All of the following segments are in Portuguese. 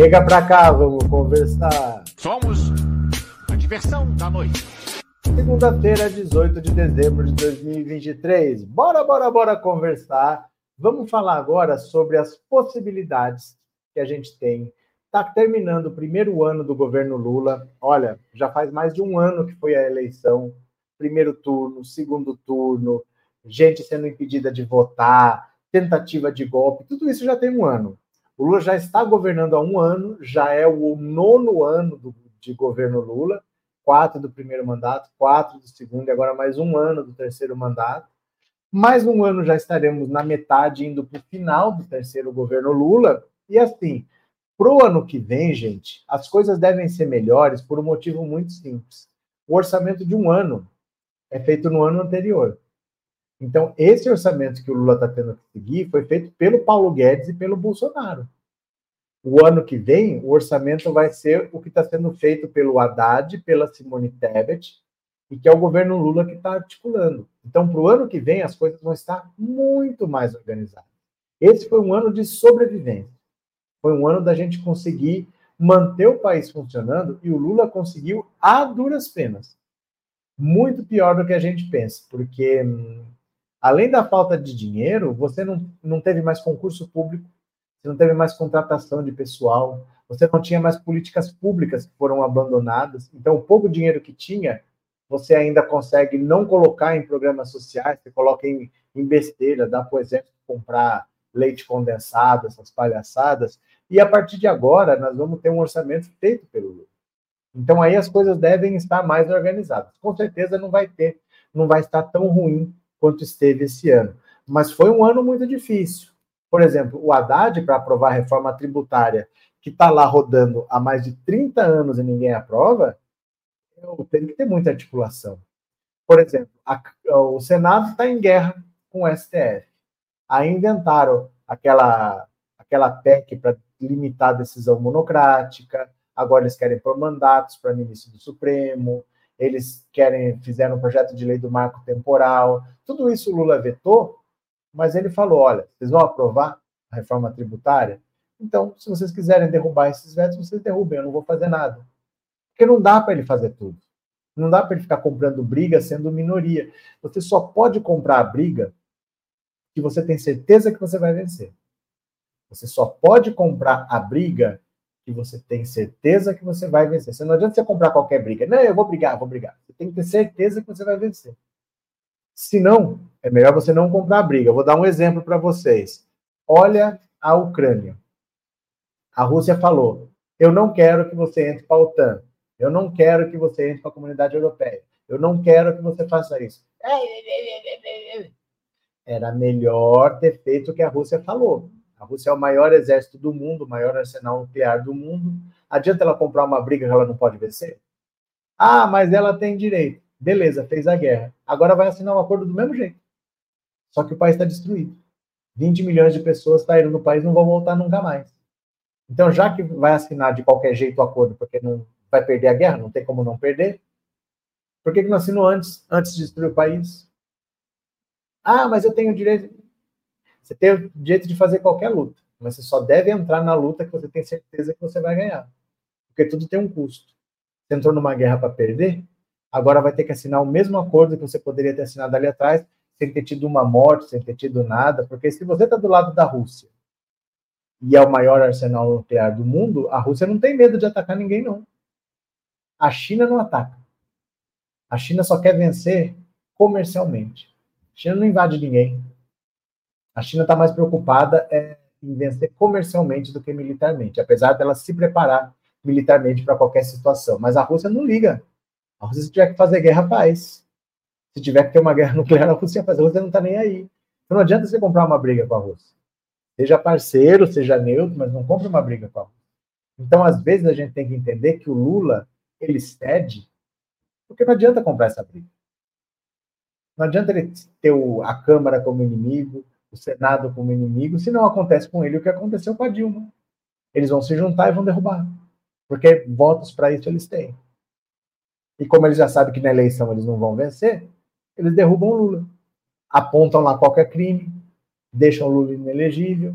Chega pra cá, vamos conversar. Somos a diversão da noite. Segunda-feira, 18 de dezembro de 2023. Bora, bora, bora conversar. Vamos falar agora sobre as possibilidades que a gente tem. Está terminando o primeiro ano do governo Lula. Olha, já faz mais de um ano que foi a eleição. Primeiro turno, segundo turno, gente sendo impedida de votar, tentativa de golpe, tudo isso já tem um ano. O Lula já está governando há um ano, já é o nono ano do, de governo Lula, quatro do primeiro mandato, quatro do segundo, e agora mais um ano do terceiro mandato. Mais um ano já estaremos na metade, indo para o final do terceiro governo Lula. E assim, para o ano que vem, gente, as coisas devem ser melhores por um motivo muito simples. O orçamento de um ano é feito no ano anterior. Então, esse orçamento que o Lula está tendo que seguir foi feito pelo Paulo Guedes e pelo Bolsonaro. O ano que vem, o orçamento vai ser o que está sendo feito pelo Haddad, pela Simone Tebet, e que é o governo Lula que está articulando. Então, para o ano que vem, as coisas vão estar muito mais organizadas. Esse foi um ano de sobrevivência. Foi um ano da gente conseguir manter o país funcionando e o Lula conseguiu a duras penas. Muito pior do que a gente pensa, porque hum, além da falta de dinheiro, você não, não teve mais concurso público, você não teve mais contratação de pessoal, você não tinha mais políticas públicas que foram abandonadas. Então, o pouco dinheiro que tinha, você ainda consegue não colocar em programas sociais, você coloca em, em besteira, dá para o exército comprar leite condensado, essas palhaçadas. E a partir de agora, nós vamos ter um orçamento feito pelo Lula. Então, aí as coisas devem estar mais organizadas. Com certeza não vai ter, não vai estar tão ruim quanto esteve esse ano. Mas foi um ano muito difícil. Por exemplo, o Haddad, para aprovar a reforma tributária, que está lá rodando há mais de 30 anos e ninguém aprova, tem que ter muita articulação. Por exemplo, a, o Senado está em guerra com o STF. Aí inventaram aquela, aquela PEC para limitar a decisão monocrática, agora eles querem pôr mandatos para ministro do Supremo, eles querem, fizeram um projeto de lei do marco temporal, tudo isso o Lula vetou, mas ele falou: olha, vocês vão aprovar a reforma tributária? Então, se vocês quiserem derrubar esses vetos, vocês derrubem, eu não vou fazer nada. Porque não dá para ele fazer tudo. Não dá para ele ficar comprando briga sendo minoria. Você só pode comprar a briga que você tem certeza que você vai vencer. Você só pode comprar a briga que você tem certeza que você vai vencer. Você não adianta você comprar qualquer briga. Não, eu vou brigar, vou brigar. Você tem que ter certeza que você vai vencer. Se não, é melhor você não comprar briga. Eu vou dar um exemplo para vocês. Olha a Ucrânia. A Rússia falou: eu não quero que você entre para a OTAN. Eu não quero que você entre para a comunidade europeia. Eu não quero que você faça isso. Era melhor ter feito o que a Rússia falou. A Rússia é o maior exército do mundo, o maior arsenal nuclear do mundo. Adianta ela comprar uma briga que ela não pode vencer? Ah, mas ela tem direito. Beleza, fez a guerra. Agora vai assinar um acordo do mesmo jeito. Só que o país está destruído. 20 milhões de pessoas saíram do país e não vão voltar nunca mais. Então, já que vai assinar de qualquer jeito o acordo, porque não vai perder a guerra, não tem como não perder, por que, que não assinou antes, antes de destruir o país? Ah, mas eu tenho direito. Você tem o direito de fazer qualquer luta, mas você só deve entrar na luta que você tem certeza que você vai ganhar. Porque tudo tem um custo. Você entrou numa guerra para perder, agora vai ter que assinar o mesmo acordo que você poderia ter assinado ali atrás, sem ter tido uma morte, sem ter tido nada, porque se você está do lado da Rússia e é o maior arsenal nuclear do mundo, a Rússia não tem medo de atacar ninguém, não. A China não ataca. A China só quer vencer comercialmente. A China não invade ninguém. A China está mais preocupada é, em vencer comercialmente do que militarmente, apesar dela se preparar militarmente para qualquer situação. Mas a Rússia não liga. A Rússia, se tiver que fazer guerra, faz. Se tiver que ter uma guerra nuclear, a Rússia faz. A Rússia não está nem aí. Então não adianta você comprar uma briga com a Rússia. Seja parceiro, seja neutro, mas não compre uma briga com a Rússia. Então, às vezes, a gente tem que entender que o Lula, ele cede, porque não adianta comprar essa briga. Não adianta ele ter a Câmara como inimigo, o Senado como inimigo, se não acontece com ele o que aconteceu com a Dilma. Eles vão se juntar e vão derrubar. Porque votos para isso eles têm. E como eles já sabem que na eleição eles não vão vencer, eles derrubam o Lula. Apontam lá qualquer crime, deixam o Lula inelegível.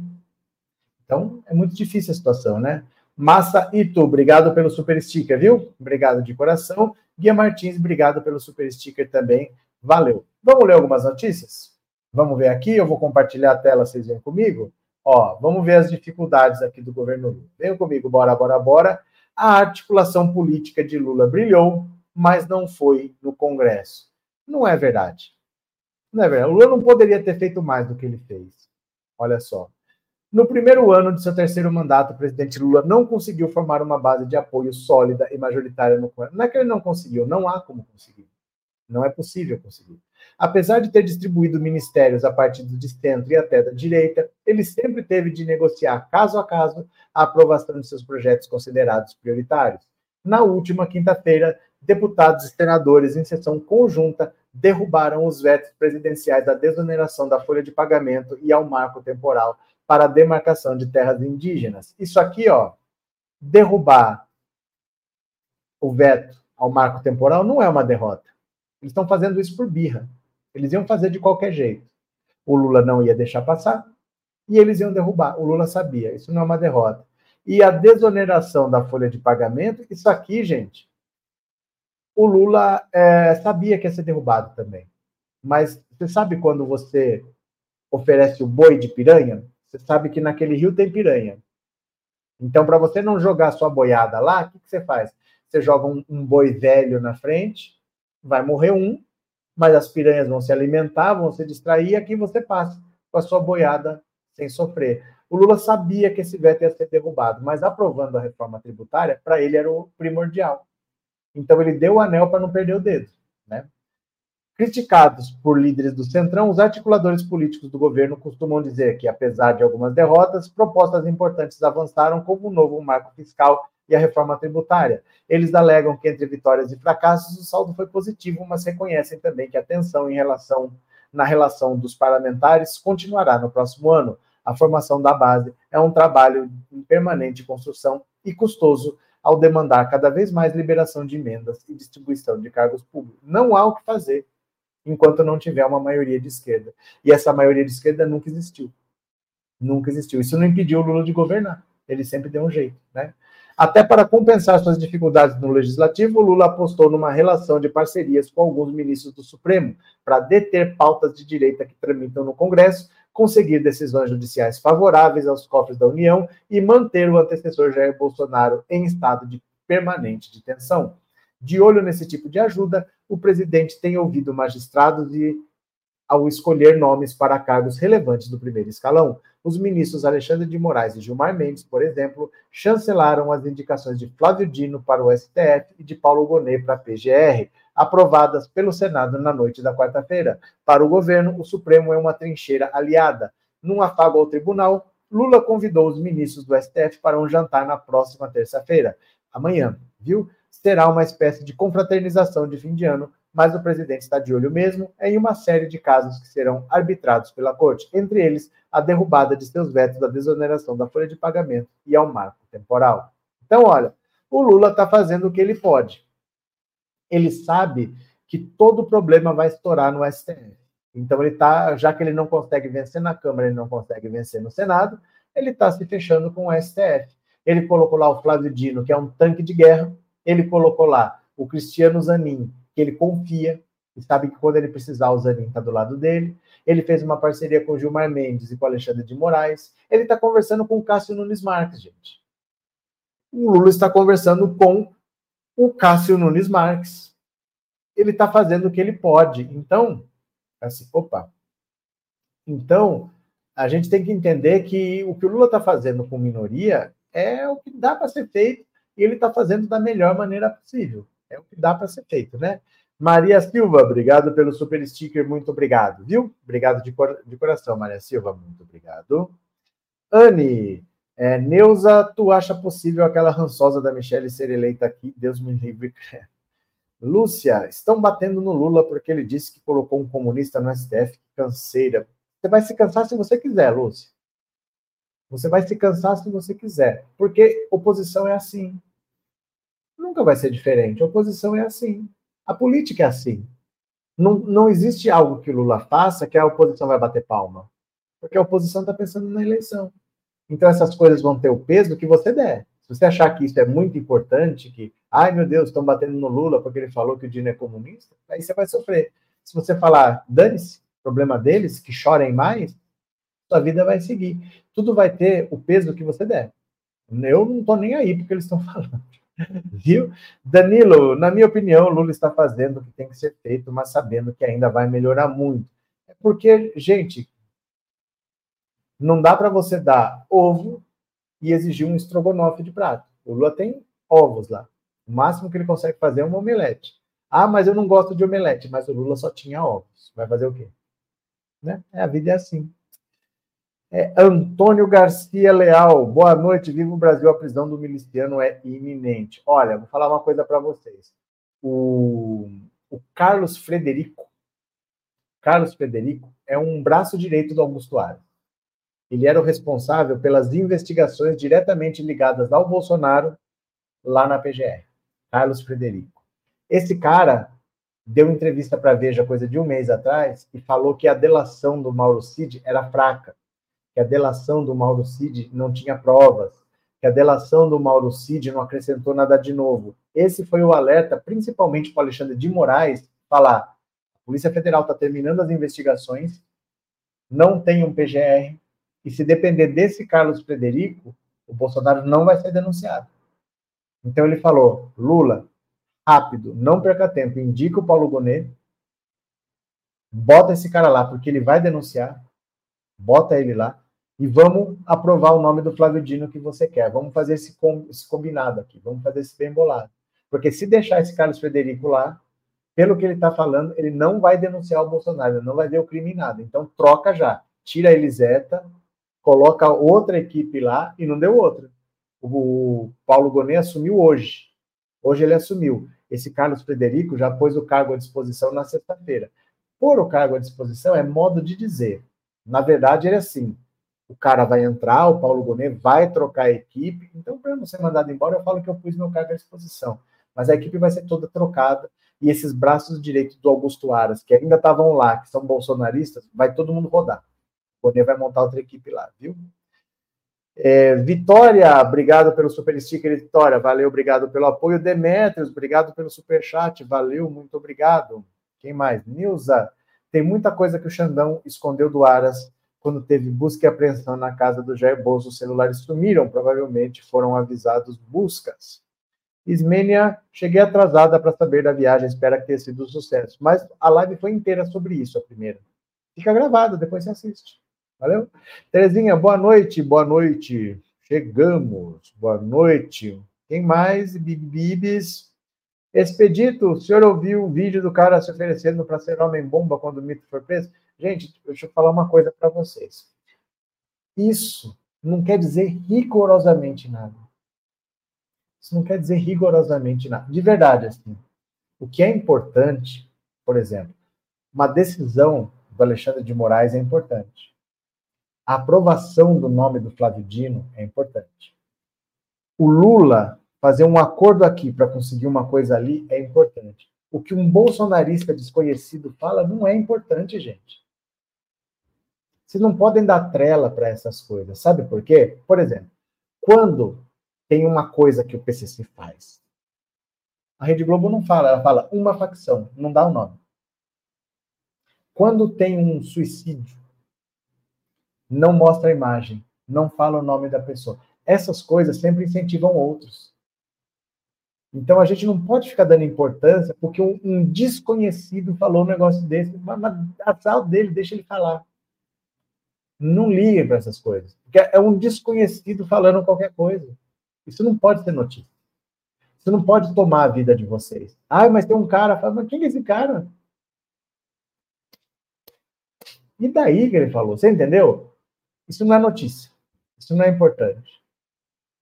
Então, é muito difícil a situação, né? Massa Ito, obrigado pelo super sticker, viu? Obrigado de coração. Guia Martins, obrigado pelo super sticker também. Valeu. Vamos ler algumas notícias? Vamos ver aqui, eu vou compartilhar a tela, vocês vêm comigo? Ó, vamos ver as dificuldades aqui do governo Lula. Venham comigo, bora, bora, bora. A articulação política de Lula brilhou, mas não foi no Congresso. Não é verdade. Não é verdade. O Lula não poderia ter feito mais do que ele fez. Olha só. No primeiro ano de seu terceiro mandato, o presidente Lula não conseguiu formar uma base de apoio sólida e majoritária no Congresso. Não é que ele não conseguiu, não há como conseguir. Não é possível conseguir. Apesar de ter distribuído ministérios a partir do centro e até da direita, ele sempre teve de negociar caso a caso a aprovação de seus projetos considerados prioritários. Na última quinta-feira, deputados e senadores, em sessão conjunta, derrubaram os vetos presidenciais à desoneração da folha de pagamento e ao marco temporal para a demarcação de terras indígenas. Isso aqui, ó, derrubar o veto ao marco temporal não é uma derrota. Eles estão fazendo isso por birra. Eles iam fazer de qualquer jeito. O Lula não ia deixar passar e eles iam derrubar. O Lula sabia, isso não é uma derrota. E a desoneração da folha de pagamento, isso aqui, gente, o Lula é, sabia que ia ser derrubado também. Mas você sabe quando você oferece o boi de piranha? Você sabe que naquele rio tem piranha. Então, para você não jogar sua boiada lá, o que, que você faz? Você joga um, um, boi velho na frente, vai morrer um, mas as piranhas vão se alimentar, vão se distrair, e aqui você passa com a sua boiada sem sofrer. O Lula sabia que esse veto ia ser derrubado, mas aprovando a reforma tributária, para ele era o primordial. Então ele deu o anel para não perder o dedo, né? Criticados por líderes do Centrão, os articuladores políticos do governo costumam dizer que, apesar de algumas derrotas, propostas importantes avançaram, como o novo marco fiscal e a reforma tributária. Eles alegam que entre vitórias e fracassos o saldo foi positivo, mas reconhecem também que a tensão em relação na relação dos parlamentares continuará no próximo ano. A formação da base é um trabalho em permanente construção e custoso ao demandar cada vez mais liberação de emendas e distribuição de cargos públicos. Não há o que fazer enquanto não tiver uma maioria de esquerda. E essa maioria de esquerda nunca existiu. Nunca existiu. Isso não impediu o Lula de governar. Ele sempre deu um jeito, né? Até para compensar suas dificuldades no legislativo, Lula apostou numa relação de parcerias com alguns ministros do Supremo para deter pautas de direita que tramitam no Congresso conseguir decisões judiciais favoráveis aos cofres da União e manter o antecessor Jair Bolsonaro em estado de permanente de tensão. De olho nesse tipo de ajuda, o presidente tem ouvido magistrados e ao escolher nomes para cargos relevantes do primeiro escalão. Os ministros Alexandre de Moraes e Gilmar Mendes, por exemplo, chancelaram as indicações de Flávio Dino para o STF e de Paulo Gonet para a PGR, aprovadas pelo Senado na noite da quarta-feira. Para o governo, o Supremo é uma trincheira aliada. Num afago ao tribunal, Lula convidou os ministros do STF para um jantar na próxima terça-feira. Amanhã, viu? Será uma espécie de confraternização de fim de ano, mas o presidente está de olho mesmo em uma série de casos que serão arbitrados pela corte, entre eles a derrubada de seus vetos da desoneração da folha de pagamento e ao marco temporal. Então, olha, o Lula está fazendo o que ele pode ele sabe que todo problema vai estourar no STF. Então ele tá, já que ele não consegue vencer na Câmara, ele não consegue vencer no Senado, ele está se fechando com o STF. Ele colocou lá o Flávio Dino, que é um tanque de guerra. Ele colocou lá o Cristiano Zanin, que ele confia e sabe que quando ele precisar, o Zanin está do lado dele. Ele fez uma parceria com Gilmar Mendes e com Alexandre de Moraes. Ele está conversando com o Cássio Nunes Marques, gente. O Lula está conversando com o Cássio Nunes Marques. Ele está fazendo o que ele pode. Então, assim, opa. Então, a gente tem que entender que o que o Lula está fazendo com minoria é o que dá para ser feito e ele está fazendo da melhor maneira possível. É o que dá para ser feito, né? Maria Silva, obrigado pelo super sticker, muito obrigado, viu? Obrigado de, cor de coração, Maria Silva, muito obrigado. Anne, é, Neuza, tu acha possível aquela rançosa da Michelle ser eleita aqui? Deus me livre. Lúcia, estão batendo no Lula porque ele disse que colocou um comunista no STF. Canseira. Você vai se cansar se você quiser, Lúcia. Você vai se cansar se você quiser. Porque oposição é assim. Nunca vai ser diferente. Oposição é assim. A política é assim. Não, não existe algo que o Lula faça que a oposição vai bater palma. Porque a oposição está pensando na eleição. Então essas coisas vão ter o peso que você der. Se você achar que isso é muito importante, que, ai meu Deus, estão batendo no Lula porque ele falou que o Dino é comunista, aí você vai sofrer. Se você falar, dane-se, problema deles, que chorem mais, sua vida vai seguir. Tudo vai ter o peso que você der. Eu não estou nem aí porque eles estão falando. Viu? Danilo, na minha opinião, Lula está fazendo o que tem que ser feito, mas sabendo que ainda vai melhorar muito. É porque, gente, não dá para você dar ovo e exigir um estrogonofe de prato. O Lula tem ovos lá. O máximo que ele consegue fazer é uma omelete. Ah, mas eu não gosto de omelete, mas o Lula só tinha ovos. Vai fazer o quê? Né? É, a vida é assim. É, Antônio Garcia Leal, boa noite. Viva o Brasil, a prisão do miliciano é iminente. Olha, vou falar uma coisa para vocês. O, o Carlos Frederico, Carlos Frederico é um braço direito do Augusto Aras. Ele era o responsável pelas investigações diretamente ligadas ao Bolsonaro lá na PGR. Carlos Frederico. Esse cara deu entrevista para Veja coisa de um mês atrás e falou que a delação do Mauro Cid era fraca, que a delação do Mauro Cid não tinha provas, que a delação do Mauro Cid não acrescentou nada de novo. Esse foi o alerta, principalmente para Alexandre de Moraes, falar: a Polícia Federal está terminando as investigações, não tem um PGR, e se depender desse Carlos Frederico, o Bolsonaro não vai ser denunciado. Então ele falou: Lula, rápido, não perca tempo, indica o Paulo Gonet, bota esse cara lá, porque ele vai denunciar, bota ele lá, e vamos aprovar o nome do Flávio Dino que você quer. Vamos fazer esse, com, esse combinado aqui, vamos fazer esse bem bolado. Porque se deixar esse Carlos Frederico lá, pelo que ele está falando, ele não vai denunciar o Bolsonaro, ele não vai ver o crime nada. Então troca já. Tira a Eliseta, coloca outra equipe lá e não deu outra. O Paulo Gonet assumiu hoje. Hoje ele assumiu. Esse Carlos Frederico já pôs o cargo à disposição na sexta-feira. Pôr o cargo à disposição é modo de dizer. Na verdade, ele é assim: o cara vai entrar, o Paulo Gonet vai trocar a equipe. Então, para não ser mandado embora, eu falo que eu pus meu cargo à disposição. Mas a equipe vai ser toda trocada e esses braços direitos do Augusto Aras, que ainda estavam lá, que são bolsonaristas, vai todo mundo rodar. Poder vai montar outra equipe lá, viu? É, Vitória, obrigado pelo super sticker, Vitória, valeu, obrigado pelo apoio. Demetrios, obrigado pelo super chat, valeu, muito obrigado. Quem mais? Nilza, tem muita coisa que o Xandão escondeu do Aras quando teve busca e apreensão na casa do Jair Bolso. Os celulares sumiram, provavelmente foram avisados buscas. Ismênia, cheguei atrasada para saber da viagem, espero que tenha sido um sucesso. Mas a live foi inteira sobre isso, a primeira. Fica gravada, depois você assiste. Valeu? Terezinha, boa noite, boa noite. Chegamos, boa noite. Quem mais? Bibibis. Expedito, o senhor ouviu o vídeo do cara se oferecendo para ser homem-bomba quando o mito for preso? Gente, deixa eu falar uma coisa para vocês. Isso não quer dizer rigorosamente nada. Isso não quer dizer rigorosamente nada. De verdade, assim. O que é importante, por exemplo, uma decisão do Alexandre de Moraes é importante. A aprovação do nome do Flávio Dino é importante. O Lula fazer um acordo aqui para conseguir uma coisa ali é importante. O que um bolsonarista desconhecido fala não é importante, gente. Vocês não podem dar trela para essas coisas. Sabe por quê? Por exemplo, quando tem uma coisa que o PCC faz, a Rede Globo não fala, ela fala uma facção, não dá o nome. Quando tem um suicídio, não mostra a imagem, não fala o nome da pessoa. Essas coisas sempre incentivam outros. Então a gente não pode ficar dando importância porque um, um desconhecido falou um negócio desse, mas, mas azar dele, deixa ele falar. Não ligue para essas coisas, porque é um desconhecido falando qualquer coisa. Isso não pode ser notícia. Isso não pode tomar a vida de vocês. Ah, mas tem um cara, fala, mas quem é esse cara? E daí que ele falou? Você entendeu? Isso não é notícia. Isso não é importante.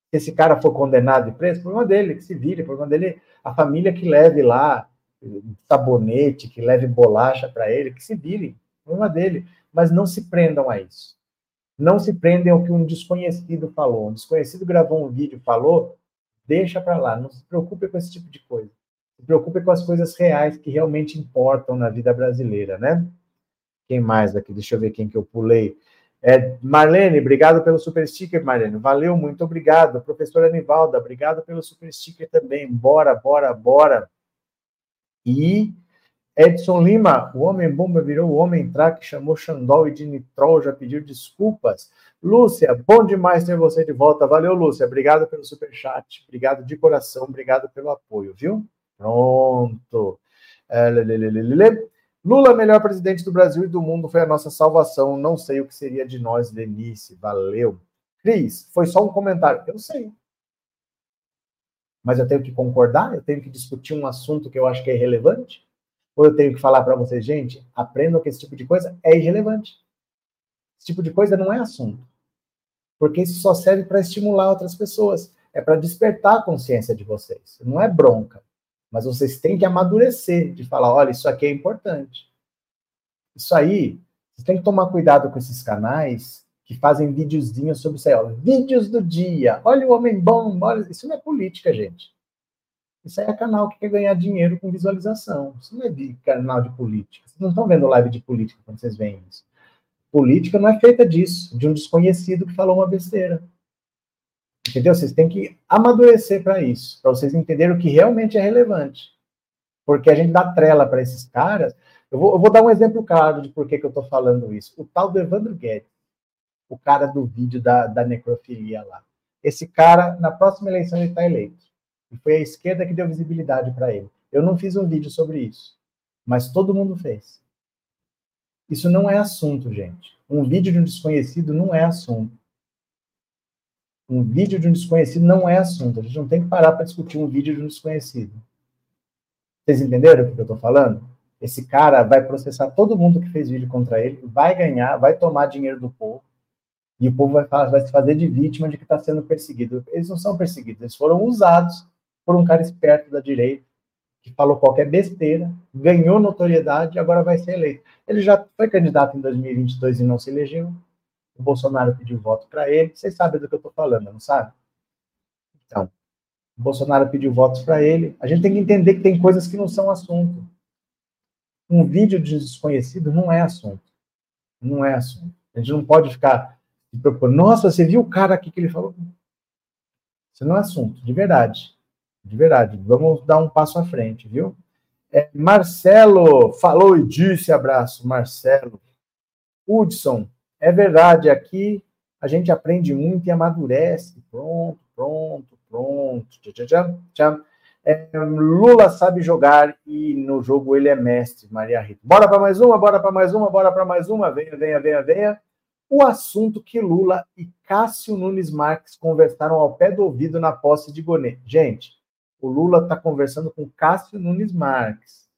Se esse cara for condenado e preso, problema dele, que se vire, problema dele, a família que leve lá sabonete, que leve bolacha para ele, que se vire, problema dele. Mas não se prendam a isso. Não se prendem ao que um desconhecido falou. Um desconhecido gravou um vídeo, falou, deixa para lá. Não se preocupe com esse tipo de coisa. Se preocupe com as coisas reais que realmente importam na vida brasileira, né? Quem mais aqui? Deixa eu ver quem que eu pulei. É, Marlene, obrigado pelo super sticker, Marlene. Valeu, muito obrigado. Professora Anivalda, obrigado pelo super sticker também. Bora, bora, bora. E Edson Lima, o Homem-Bomba virou o Homem-Track, chamou Xandol e de Nitrol, já pediu desculpas. Lúcia, bom demais ter você de volta. Valeu, Lúcia. Obrigado pelo super chat. Obrigado de coração. Obrigado pelo apoio, viu? Pronto. É, Lula, melhor presidente do Brasil e do mundo, foi a nossa salvação. Não sei o que seria de nós, Lenice. Valeu. Cris, foi só um comentário. Eu sei. Mas eu tenho que concordar? Eu tenho que discutir um assunto que eu acho que é irrelevante? Ou eu tenho que falar para vocês, gente, aprendam que esse tipo de coisa é irrelevante. Esse tipo de coisa não é assunto. Porque isso só serve para estimular outras pessoas. É para despertar a consciência de vocês. Não é bronca. Mas vocês têm que amadurecer de falar, olha, isso aqui é importante. Isso aí, vocês têm que tomar cuidado com esses canais que fazem videozinhos sobre isso aí, ó, vídeos do dia. Olha o homem bom, olha, isso não é política, gente. Isso aí é canal que quer ganhar dinheiro com visualização. Isso não é de canal de política. Vocês não estão vendo live de política quando vocês veem isso. Política não é feita disso, de um desconhecido que falou uma besteira. Entendeu? Vocês têm que amadurecer para isso, para vocês entenderem o que realmente é relevante. Porque a gente dá trela para esses caras. Eu vou, eu vou, dar um exemplo claro de por que, que eu estou falando isso. O tal do Evandro Guedes, o cara do vídeo da, da necrofilia lá. Esse cara, na próxima eleição, ele está eleito. E foi a esquerda que deu visibilidade para ele. Eu não fiz um vídeo sobre isso, mas todo mundo fez. Isso não é assunto, gente. Um vídeo de um desconhecido não é assunto um vídeo de um desconhecido não é assunto. A gente não tem que parar para discutir um vídeo de um desconhecido. Vocês entenderam o que eu estou falando? Esse cara vai processar todo mundo que fez vídeo contra ele, vai ganhar, vai tomar dinheiro do povo, e o povo vai, vai se fazer de vítima de que está sendo perseguido. Eles não são perseguidos, eles foram usados por um cara esperto da direita, que falou qualquer besteira, ganhou notoriedade e agora vai ser eleito. Ele já foi candidato em 2022 e não se elegeu o Bolsonaro pediu voto para ele. Vocês sabem do que eu estou falando, não sabe? Então, o Bolsonaro pediu votos para ele. A gente tem que entender que tem coisas que não são assunto. Um vídeo de desconhecido não é assunto. Não é assunto. A gente não pode ficar se propondo, nossa, você viu o cara aqui que ele falou? Isso não é assunto, de verdade. De verdade. Vamos dar um passo à frente, viu? É, Marcelo falou e disse abraço, Marcelo. Hudson, é verdade, aqui a gente aprende muito e amadurece. Pronto, pronto, pronto. Tchau, tchau, tchau. É, Lula sabe jogar e no jogo ele é mestre, Maria Rita. Bora para mais uma, bora para mais uma, bora para mais uma. Venha, venha, venha, venha. O assunto que Lula e Cássio Nunes Marques conversaram ao pé do ouvido na posse de Gonê. Gente, o Lula está conversando com Cássio Nunes Marques.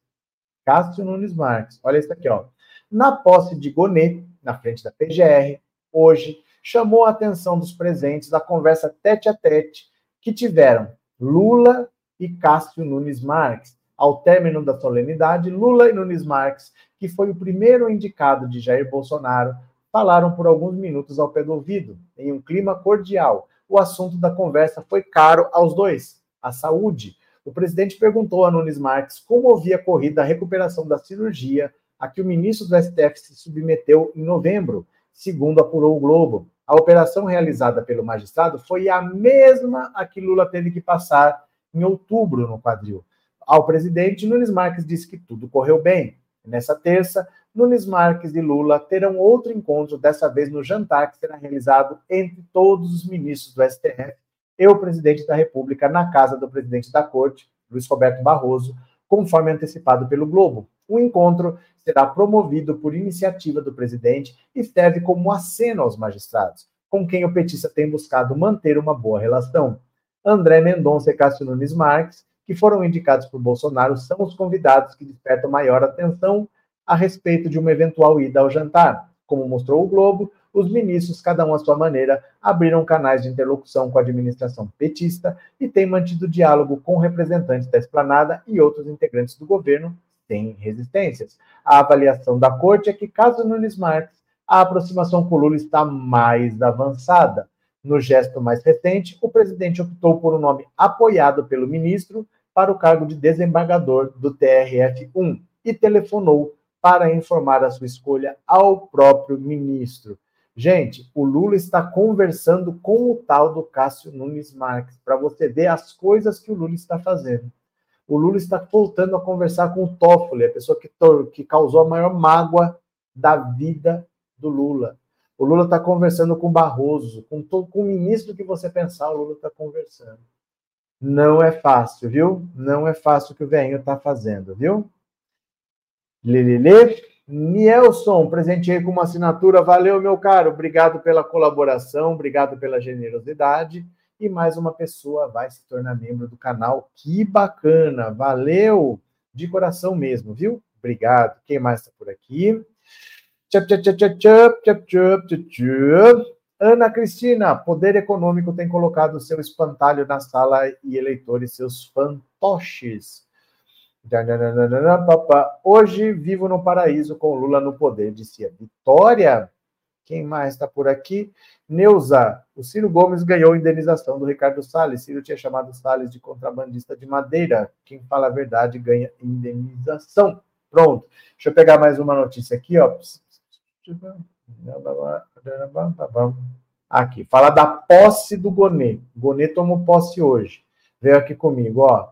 Cássio Nunes Marques. Olha isso aqui, ó. Na posse de Gonê, na frente da PGR, hoje, chamou a atenção dos presentes da conversa tete a tete que tiveram Lula e Cássio Nunes Marques. Ao término da solenidade, Lula e Nunes Marques, que foi o primeiro indicado de Jair Bolsonaro, falaram por alguns minutos ao pé do ouvido, em um clima cordial. O assunto da conversa foi caro aos dois: a saúde. O presidente perguntou a Nunes Marques como havia corrido a recuperação da cirurgia a que o ministro do STF se submeteu em novembro, segundo apurou o Globo. A operação realizada pelo magistrado foi a mesma a que Lula teve que passar em outubro no quadril. Ao presidente, Nunes Marques disse que tudo correu bem. Nessa terça, Nunes Marques e Lula terão outro encontro, dessa vez no jantar que será realizado entre todos os ministros do STF e o presidente da República na casa do presidente da Corte, Luiz Roberto Barroso, conforme antecipado pelo Globo. O encontro será promovido por iniciativa do presidente e serve como aceno aos magistrados, com quem o petista tem buscado manter uma boa relação. André Mendonça e Cássio Nunes Marques, que foram indicados por Bolsonaro, são os convidados que despertam maior atenção a respeito de uma eventual ida ao jantar. Como mostrou o Globo, os ministros, cada um à sua maneira, abriram canais de interlocução com a administração petista e têm mantido diálogo com representantes da esplanada e outros integrantes do governo sem resistências. A avaliação da corte é que, caso Nunes Marques, a aproximação com Lula está mais avançada. No gesto mais recente, o presidente optou por um nome apoiado pelo ministro para o cargo de desembargador do TRF-1 e telefonou para informar a sua escolha ao próprio ministro. Gente, o Lula está conversando com o tal do Cássio Nunes Marques, para você ver as coisas que o Lula está fazendo. O Lula está voltando a conversar com o Toffoli, a pessoa que, que causou a maior mágoa da vida do Lula. O Lula está conversando com Barroso, com, com o ministro que você pensar, o Lula está conversando. Não é fácil, viu? Não é fácil o que o velhinho está fazendo, viu? Lelele. Nielson, presenteei com uma assinatura. Valeu, meu caro. Obrigado pela colaboração, obrigado pela generosidade. E mais uma pessoa vai se tornar membro do canal. Que bacana. Valeu de coração mesmo, viu? Obrigado. Quem mais está por aqui? Tchup, tchup, tchup, tchup, tchup, tchup, tchup. Ana Cristina, Poder Econômico tem colocado seu espantalho na sala e eleitores seus fantoches. Hoje vivo no paraíso com Lula no poder, disse a Vitória. Quem mais está por aqui? Neuza, o Ciro Gomes ganhou indenização do Ricardo Salles. Ciro tinha chamado Salles de contrabandista de madeira. Quem fala a verdade ganha indenização. Pronto. Deixa eu pegar mais uma notícia aqui, ó. Aqui, fala da posse do Gonê. Gonê tomou posse hoje. Veio aqui comigo, ó.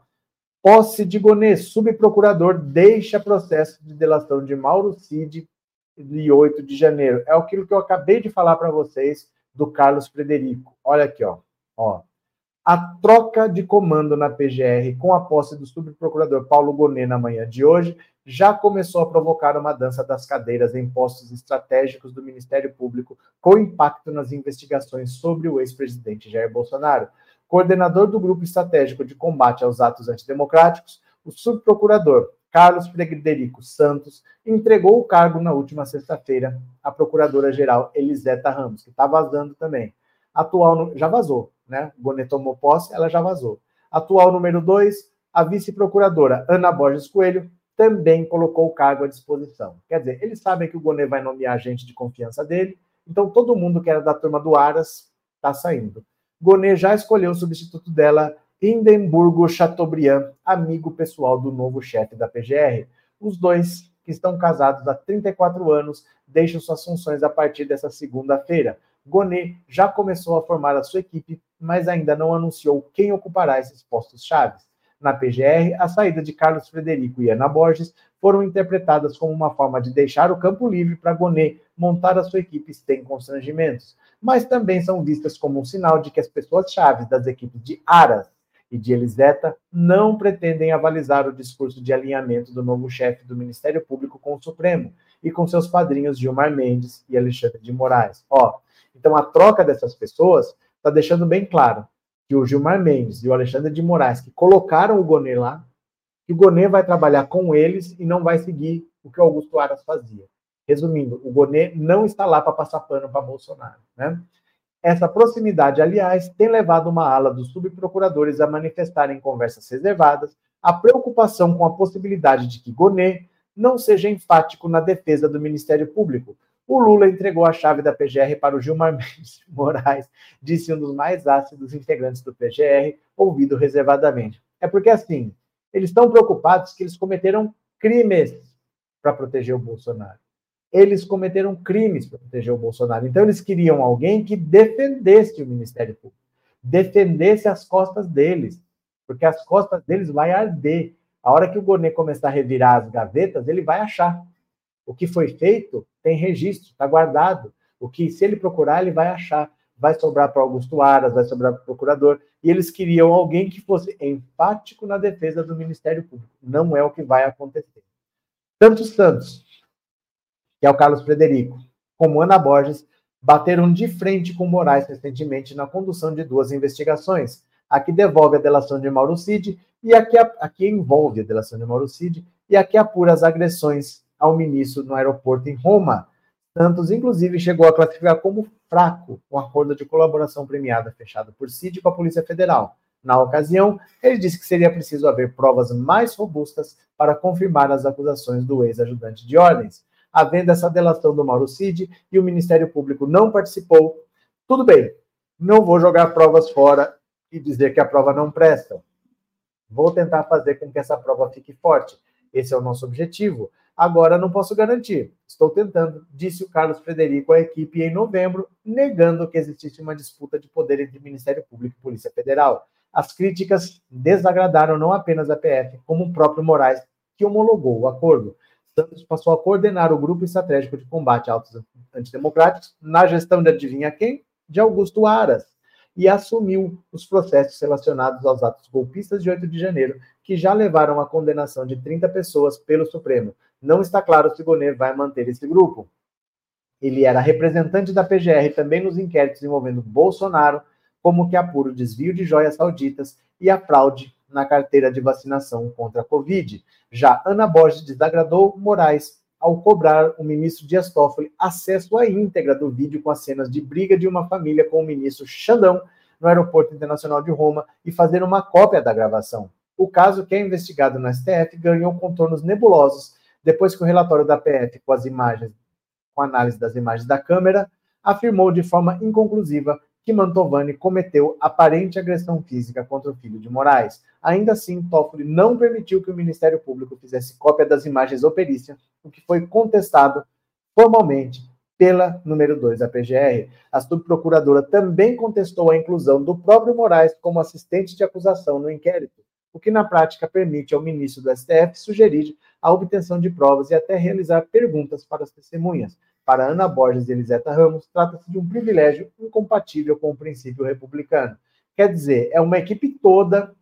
Posse de Gonê, subprocurador deixa processo de delação de Mauro Cid de 8 de janeiro. É aquilo que eu acabei de falar para vocês do Carlos Frederico. Olha aqui, ó. ó. A troca de comando na PGR com a posse do subprocurador Paulo Gonê na manhã de hoje já começou a provocar uma dança das cadeiras em postos estratégicos do Ministério Público, com impacto nas investigações sobre o ex-presidente Jair Bolsonaro coordenador do Grupo Estratégico de Combate aos Atos Antidemocráticos, o subprocurador Carlos Frederico Santos entregou o cargo na última sexta-feira à procuradora-geral Eliseta Ramos, que está vazando também. Atual, já vazou, né? Gonet tomou posse, ela já vazou. Atual número 2, a vice-procuradora Ana Borges Coelho também colocou o cargo à disposição. Quer dizer, eles sabem que o Gonet vai nomear gente de confiança dele, então todo mundo que era da turma do Aras está saindo. Gonet já escolheu o substituto dela, Hindenburgo Chateaubriand, amigo pessoal do novo chefe da PGR. Os dois, que estão casados há 34 anos, deixam suas funções a partir dessa segunda-feira. Gonet já começou a formar a sua equipe, mas ainda não anunciou quem ocupará esses postos chaves. Na PGR, a saída de Carlos Frederico e Ana Borges foram interpretadas como uma forma de deixar o campo livre para Gonet montar a sua equipe sem constrangimentos mas também são vistas como um sinal de que as pessoas-chave das equipes de Aras e de Eliseta não pretendem avalizar o discurso de alinhamento do novo chefe do Ministério Público com o Supremo e com seus padrinhos Gilmar Mendes e Alexandre de Moraes. Ó, então a troca dessas pessoas está deixando bem claro que o Gilmar Mendes e o Alexandre de Moraes, que colocaram o Gonê lá, que o Gonê vai trabalhar com eles e não vai seguir o que o Augusto Aras fazia. Resumindo, o Gonê não está lá para passar pano para Bolsonaro. Né? Essa proximidade, aliás, tem levado uma ala dos subprocuradores a manifestar em conversas reservadas a preocupação com a possibilidade de que Gonê não seja enfático na defesa do Ministério Público. O Lula entregou a chave da PGR para o Gilmar Mendes Moraes, disse um dos mais ácidos integrantes do PGR, ouvido reservadamente. É porque, assim, eles estão preocupados que eles cometeram crimes para proteger o Bolsonaro eles cometeram crimes para proteger o Bolsonaro. Então, eles queriam alguém que defendesse o Ministério Público, defendesse as costas deles, porque as costas deles vai arder. A hora que o Gonê começar a revirar as gavetas, ele vai achar. O que foi feito tem registro, está guardado. O que, se ele procurar, ele vai achar. Vai sobrar para Augusto Aras, vai sobrar para o procurador. E eles queriam alguém que fosse empático na defesa do Ministério Público. Não é o que vai acontecer. Tanto Santos que é o Carlos Frederico, como Ana Borges, bateram de frente com Moraes recentemente na condução de duas investigações, a que devolve a delação de Mauro Cid e a que, a, a que envolve a delação de Mauro Cid e a que apura as agressões ao ministro no aeroporto em Roma. Santos, inclusive, chegou a classificar como fraco o acordo de colaboração premiada fechado por Cid com a Polícia Federal. Na ocasião, ele disse que seria preciso haver provas mais robustas para confirmar as acusações do ex-ajudante de ordens havendo essa delação do Mauro Cid e o Ministério Público não participou, tudo bem, não vou jogar provas fora e dizer que a prova não presta. Vou tentar fazer com que essa prova fique forte. Esse é o nosso objetivo. Agora não posso garantir. Estou tentando, disse o Carlos Frederico à equipe em novembro, negando que existisse uma disputa de poder entre Ministério Público e Polícia Federal. As críticas desagradaram não apenas a PF, como o próprio Moraes, que homologou o acordo. Santos passou a coordenar o grupo estratégico de combate a autos antidemocráticos na gestão de adivinha quem? De Augusto Aras, e assumiu os processos relacionados aos atos golpistas de 8 de janeiro, que já levaram à condenação de 30 pessoas pelo Supremo. Não está claro se Gonet vai manter esse grupo. Ele era representante da PGR também nos inquéritos envolvendo Bolsonaro, como que apura o desvio de joias sauditas e a fraude na carteira de vacinação contra a Covid. Já Ana Borges desagradou Moraes ao cobrar o ministro Dias Toffoli acesso à íntegra do vídeo com as cenas de briga de uma família com o ministro Xandão no Aeroporto Internacional de Roma e fazer uma cópia da gravação. O caso, que é investigado no STF, ganhou contornos nebulosos depois que o relatório da PF, com as imagens, com a análise das imagens da câmera, afirmou de forma inconclusiva que Mantovani cometeu aparente agressão física contra o filho de Moraes. Ainda assim, Toffoli não permitiu que o Ministério Público fizesse cópia das imagens ou perícia, o que foi contestado formalmente pela número 2 da PGR. A subprocuradora também contestou a inclusão do próprio Moraes como assistente de acusação no inquérito o que na prática permite ao ministro do STF sugerir a obtenção de provas e até realizar perguntas para as testemunhas. Para Ana Borges e Eliseta Ramos, trata-se de um privilégio incompatível com o princípio republicano. Quer dizer, é uma equipe toda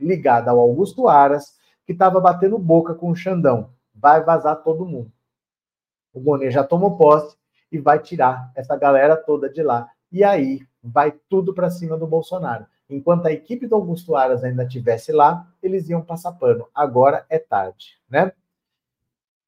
ligada ao Augusto Aras que estava batendo boca com o Xandão. Vai vazar todo mundo. O Bonet já tomou posse e vai tirar essa galera toda de lá. E aí vai tudo para cima do Bolsonaro. Enquanto a equipe do Augusto Aras ainda estivesse lá, eles iam passar pano. Agora é tarde, né?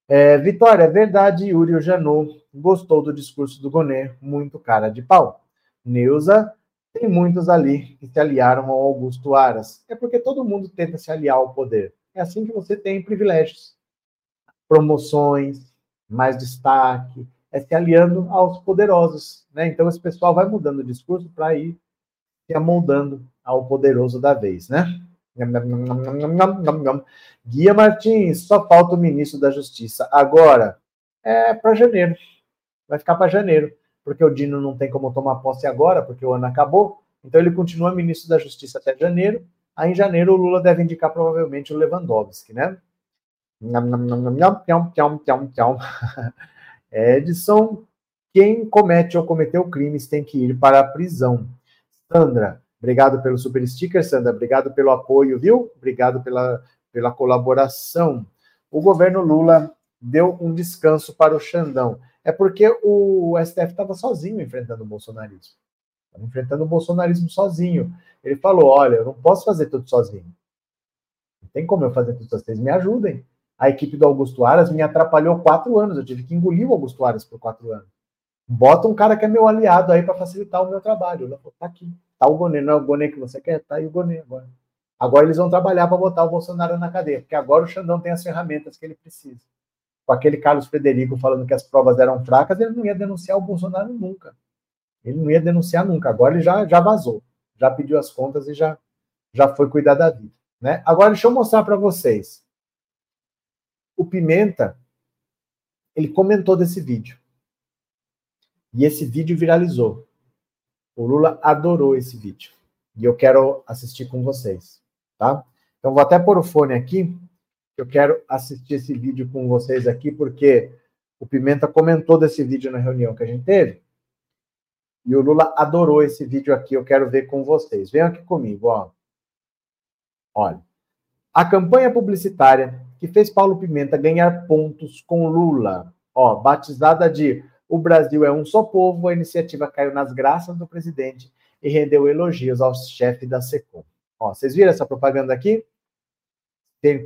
É, Vitória, é verdade, Yuri Janot gostou do discurso do Gonet, muito cara de pau. Neuza, tem muitos ali que se aliaram ao Augusto Aras. É porque todo mundo tenta se aliar ao poder. É assim que você tem privilégios, promoções, mais destaque, é se aliando aos poderosos. Né? Então, esse pessoal vai mudando o discurso para ir se amoldando ao poderoso da vez, né? Guia Martins, só falta o ministro da Justiça. Agora, é para janeiro. Vai ficar para janeiro, porque o Dino não tem como tomar posse agora, porque o ano acabou. Então ele continua ministro da Justiça até janeiro. Aí em janeiro o Lula deve indicar provavelmente o Lewandowski, né? Edson, quem comete ou cometeu crimes tem que ir para a prisão. Sandra, obrigado pelo super sticker, Sandra. Obrigado pelo apoio, viu? Obrigado pela, pela colaboração. O governo Lula deu um descanso para o Xandão. É porque o STF estava sozinho enfrentando o bolsonarismo. Estava enfrentando o bolsonarismo sozinho. Ele falou: olha, eu não posso fazer tudo sozinho. Não tem como eu fazer tudo sozinho. Vocês me ajudem. A equipe do Augusto Aras me atrapalhou quatro anos. Eu tive que engolir o Augusto Aras por quatro anos. Bota um cara que é meu aliado aí para facilitar o meu trabalho. Eu falei, tá aqui. Tá o Gonê, não é o Gonê que você quer? Tá aí o Gonê agora. Agora eles vão trabalhar para botar o Bolsonaro na cadeia, porque agora o Xandão tem as ferramentas que ele precisa. Com aquele Carlos Frederico falando que as provas eram fracas, ele não ia denunciar o Bolsonaro nunca. Ele não ia denunciar nunca. Agora ele já, já vazou, já pediu as contas e já, já foi cuidar da vida. Né? Agora deixa eu mostrar para vocês. O Pimenta, ele comentou desse vídeo. E esse vídeo viralizou. O Lula adorou esse vídeo. E eu quero assistir com vocês, tá? Então vou até pôr o fone aqui. Eu quero assistir esse vídeo com vocês aqui, porque o Pimenta comentou desse vídeo na reunião que a gente teve. E o Lula adorou esse vídeo aqui. Eu quero ver com vocês. Venham aqui comigo, ó. Olha. A campanha publicitária que fez Paulo Pimenta ganhar pontos com Lula, ó, batizada de o Brasil é um só povo, a iniciativa caiu nas graças do presidente e rendeu elogios ao chefe da SECOM. Ó, vocês viram essa propaganda aqui?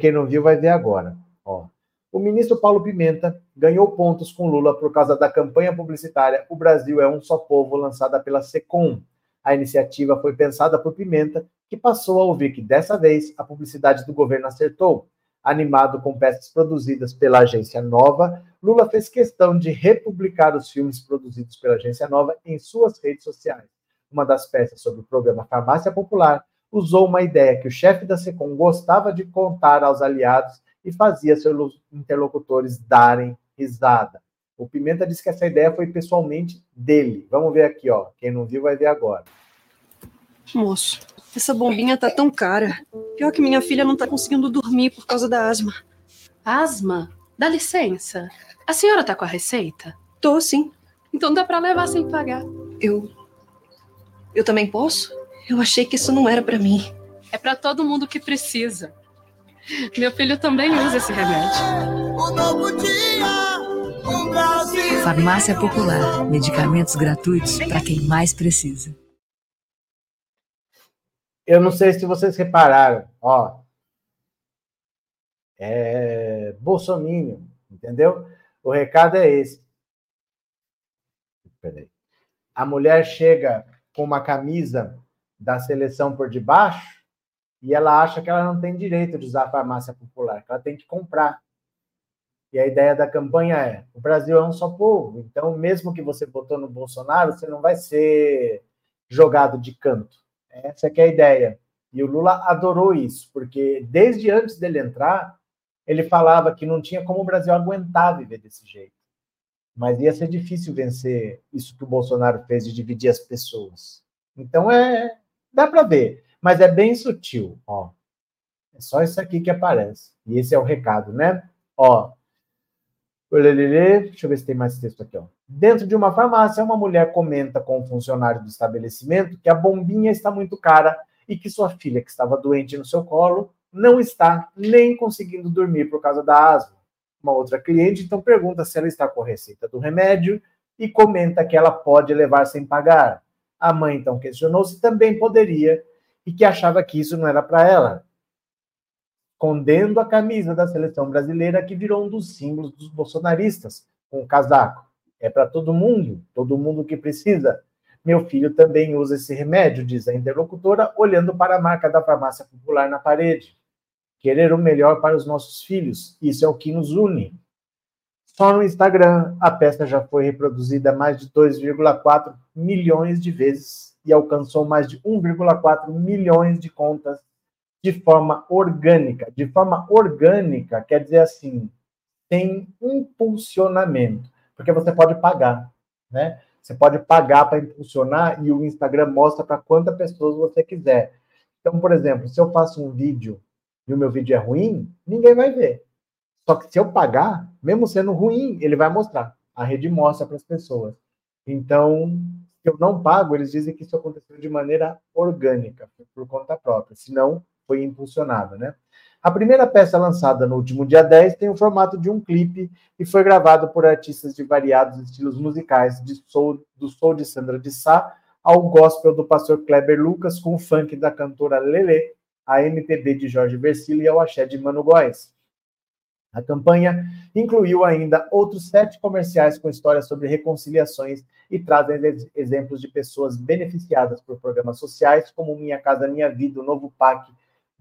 Quem não viu vai ver agora. Ó. O ministro Paulo Pimenta ganhou pontos com Lula por causa da campanha publicitária O Brasil é um só povo, lançada pela SECOM. A iniciativa foi pensada por Pimenta, que passou a ouvir que dessa vez a publicidade do governo acertou. Animado com peças produzidas pela agência Nova, Lula fez questão de republicar os filmes produzidos pela agência Nova em suas redes sociais. Uma das peças sobre o programa Farmácia Popular usou uma ideia que o chefe da SECOM gostava de contar aos aliados e fazia seus interlocutores darem risada. O Pimenta disse que essa ideia foi pessoalmente dele. Vamos ver aqui, ó. Quem não viu vai ver agora. Moço, essa bombinha tá tão cara. Pior que minha filha não tá conseguindo dormir por causa da asma. Asma? Dá licença. A senhora tá com a receita? Tô, sim. Então dá para levar sem pagar. Eu. Eu também posso? Eu achei que isso não era para mim. É para todo mundo que precisa. Meu filho também usa esse remédio. Farmácia Popular. Medicamentos gratuitos para quem mais precisa. Eu não sei se vocês repararam, ó. É Bolsonaro, entendeu? O recado é esse. Peraí. A mulher chega com uma camisa da seleção por debaixo e ela acha que ela não tem direito de usar a farmácia popular, que ela tem que comprar. E a ideia da campanha é: o Brasil é um só povo, então mesmo que você votou no Bolsonaro, você não vai ser jogado de canto. Essa é, é a ideia. E o Lula adorou isso, porque desde antes dele entrar, ele falava que não tinha como o Brasil aguentar viver desse jeito. Mas ia ser difícil vencer isso que o Bolsonaro fez de dividir as pessoas. Então é, dá para ver, mas é bem sutil, ó. É só isso aqui que aparece. E esse é o recado, né? Ó. Deixa eu ver se tem mais texto aqui, ó. Dentro de uma farmácia, uma mulher comenta com o funcionário do estabelecimento que a bombinha está muito cara e que sua filha, que estava doente no seu colo, não está nem conseguindo dormir por causa da asma. Uma outra cliente então pergunta se ela está com a receita do remédio e comenta que ela pode levar sem pagar. A mãe então questionou se também poderia e que achava que isso não era para ela. Escondendo a camisa da seleção brasileira que virou um dos símbolos dos bolsonaristas, com o casaco. É para todo mundo, todo mundo que precisa. Meu filho também usa esse remédio, diz a interlocutora, olhando para a marca da farmácia popular na parede. Querer o melhor para os nossos filhos, isso é o que nos une. Só no Instagram, a peça já foi reproduzida mais de 2,4 milhões de vezes e alcançou mais de 1,4 milhões de contas de forma orgânica. De forma orgânica quer dizer assim, tem impulsionamento, porque você pode pagar, né? Você pode pagar para impulsionar e o Instagram mostra para quantas pessoas você quiser. Então, por exemplo, se eu faço um vídeo e o meu vídeo é ruim, ninguém vai ver. Só que se eu pagar, mesmo sendo ruim, ele vai mostrar. A rede mostra para as pessoas. Então, se eu não pago, eles dizem que isso aconteceu de maneira orgânica, por conta própria. Senão, foi impulsionado, né? A primeira peça lançada no último dia 10 tem o formato de um clipe e foi gravado por artistas de variados estilos musicais, soul, do soul de Sandra de Sá ao gospel do pastor Kleber Lucas, com o funk da cantora Lele, a MPB de Jorge Versilo e ao axé de Mano Góes. A campanha incluiu ainda outros sete comerciais com histórias sobre reconciliações e trazem exemplos de pessoas beneficiadas por programas sociais como Minha Casa Minha Vida, o Novo PAC,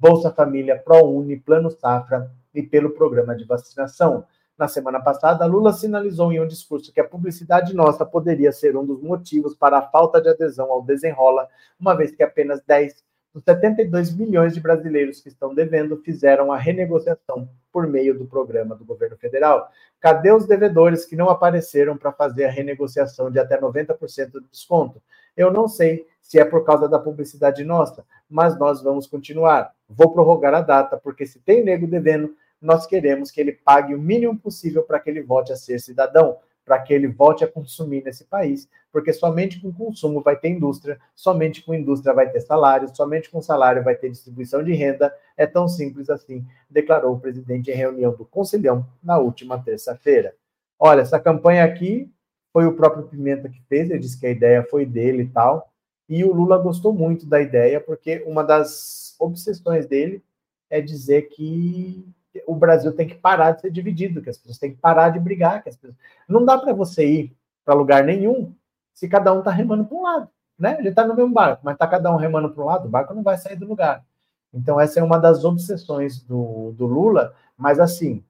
Bolsa Família, ProUni, Plano Safra e pelo programa de vacinação. Na semana passada, Lula sinalizou em um discurso que a publicidade nossa poderia ser um dos motivos para a falta de adesão ao desenrola, uma vez que apenas 10 dos 72 milhões de brasileiros que estão devendo fizeram a renegociação por meio do programa do governo federal. Cadê os devedores que não apareceram para fazer a renegociação de até 90% do desconto? Eu não sei se é por causa da publicidade nossa, mas nós vamos continuar. Vou prorrogar a data, porque se tem nego devendo, nós queremos que ele pague o mínimo possível para que ele volte a ser cidadão, para que ele volte a consumir nesse país, porque somente com consumo vai ter indústria, somente com indústria vai ter salário, somente com salário vai ter distribuição de renda. É tão simples assim, declarou o presidente em reunião do Conselhão na última terça-feira. Olha, essa campanha aqui foi o próprio Pimenta que fez, ele disse que a ideia foi dele e tal. E o Lula gostou muito da ideia, porque uma das obsessões dele é dizer que o Brasil tem que parar de ser dividido, que as pessoas têm que parar de brigar, que as pessoas... não dá para você ir para lugar nenhum se cada um está remando para um lado, né? Ele está no mesmo barco, mas está cada um remando para um lado, o barco não vai sair do lugar. Então essa é uma das obsessões do, do Lula, mas assim,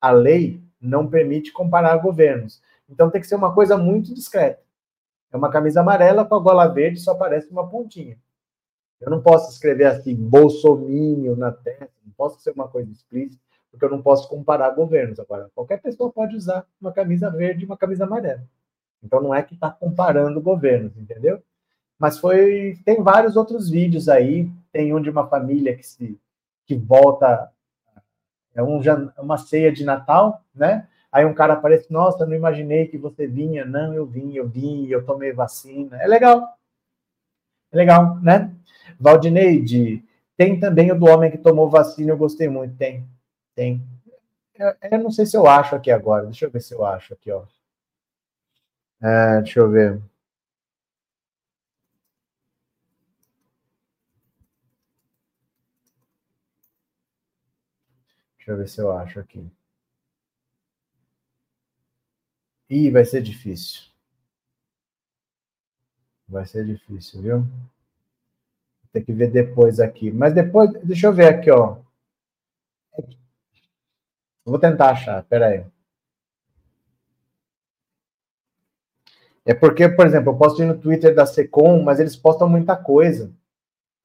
a lei não permite comparar governos. Então tem que ser uma coisa muito discreta. É uma camisa amarela com a gola verde, só aparece uma pontinha. Eu não posso escrever assim, bolsomínio na testa, não posso ser uma coisa explícita, porque eu não posso comparar governos. Agora, qualquer pessoa pode usar uma camisa verde e uma camisa amarela. Então não é que está comparando governos, entendeu? Mas foi. Tem vários outros vídeos aí. Tem um de uma família que se que volta. É um, uma ceia de Natal, né? Aí um cara aparece, nossa, não imaginei que você vinha. Não, eu vim, eu vim, eu tomei vacina. É legal. É legal, né? Valdineide, tem também o do homem que tomou vacina, eu gostei muito. Tem, tem. Eu, eu não sei se eu acho aqui agora. Deixa eu ver se eu acho aqui, ó. É, deixa eu ver. Deixa eu ver se eu acho aqui. Ih, vai ser difícil. Vai ser difícil, viu? Tem que ver depois aqui. Mas depois, deixa eu ver aqui, ó. Vou tentar achar, peraí. É porque, por exemplo, eu posto ir no Twitter da Secom, mas eles postam muita coisa.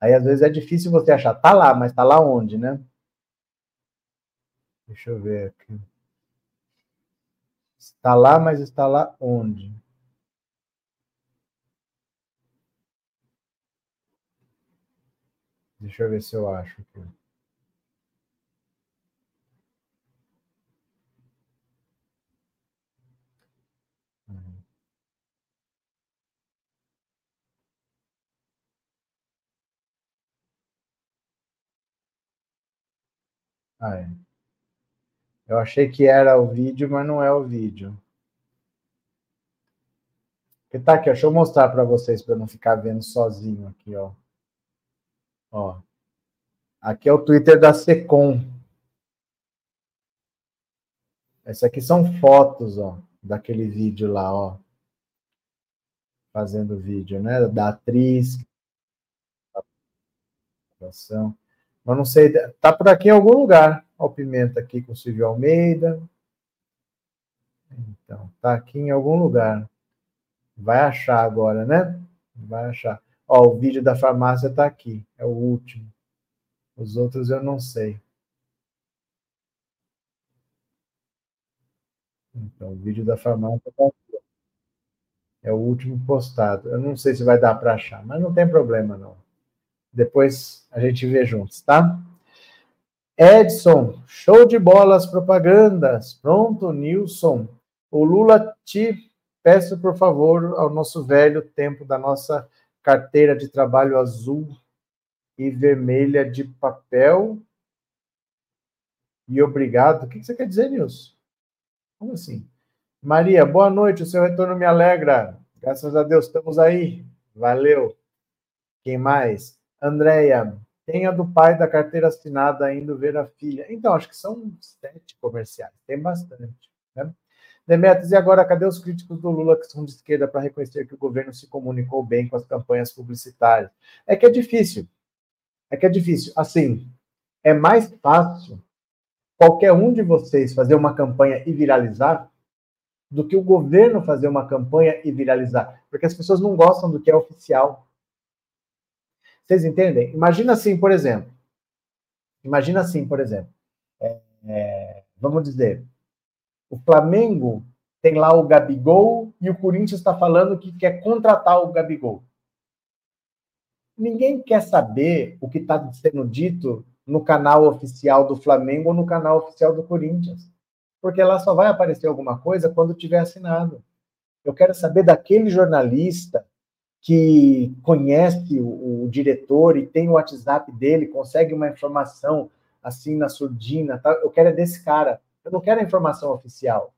Aí às vezes é difícil você achar. Tá lá, mas tá lá onde, né? Deixa eu ver aqui. Está lá, mas está lá onde? Deixa eu ver se eu acho aqui. Ah, é. Eu achei que era o vídeo, mas não é o vídeo. Que tá aqui, deixa eu mostrar para vocês para não ficar vendo sozinho aqui, ó. Ó. Aqui é o Twitter da Secom. Essa aqui são fotos, ó, daquele vídeo lá, ó. Fazendo vídeo, né? Da atriz. Mas não sei, tá por aqui em algum lugar. Ó, o Pimenta aqui com o Silvio Almeida. Então, tá aqui em algum lugar. Vai achar agora, né? Vai achar. Ó, o vídeo da farmácia tá aqui. É o último. Os outros eu não sei. Então, o vídeo da farmácia tá aqui. É o último postado. Eu não sei se vai dar para achar, mas não tem problema, não. Depois a gente vê juntos, tá? Edson, show de bolas, propagandas. Pronto, Nilson. O Lula te peço, por favor, ao nosso velho tempo da nossa carteira de trabalho azul e vermelha de papel. E obrigado. O que você quer dizer, Nilson? Como assim? Maria, boa noite. O seu retorno me alegra. Graças a Deus, estamos aí. Valeu. Quem mais? Andréia, tem a do pai da carteira assinada indo ver a filha. Então, acho que são sete comerciais, tem bastante. Né? E agora cadê os críticos do Lula que são de esquerda para reconhecer que o governo se comunicou bem com as campanhas publicitárias? É que é difícil. É que é difícil. Assim, é mais fácil qualquer um de vocês fazer uma campanha e viralizar do que o governo fazer uma campanha e viralizar. Porque as pessoas não gostam do que é oficial. Vocês entendem? Imagina assim, por exemplo. Imagina assim, por exemplo. É, é, vamos dizer, o Flamengo tem lá o Gabigol e o Corinthians está falando que quer contratar o Gabigol. Ninguém quer saber o que está sendo dito no canal oficial do Flamengo ou no canal oficial do Corinthians. Porque lá só vai aparecer alguma coisa quando tiver assinado. Eu quero saber daquele jornalista que conhece o, o, diretor e tem o WhatsApp dele, consegue uma informação assim na surdina, tá? eu quero é desse cara. Eu não quero a informação oficial.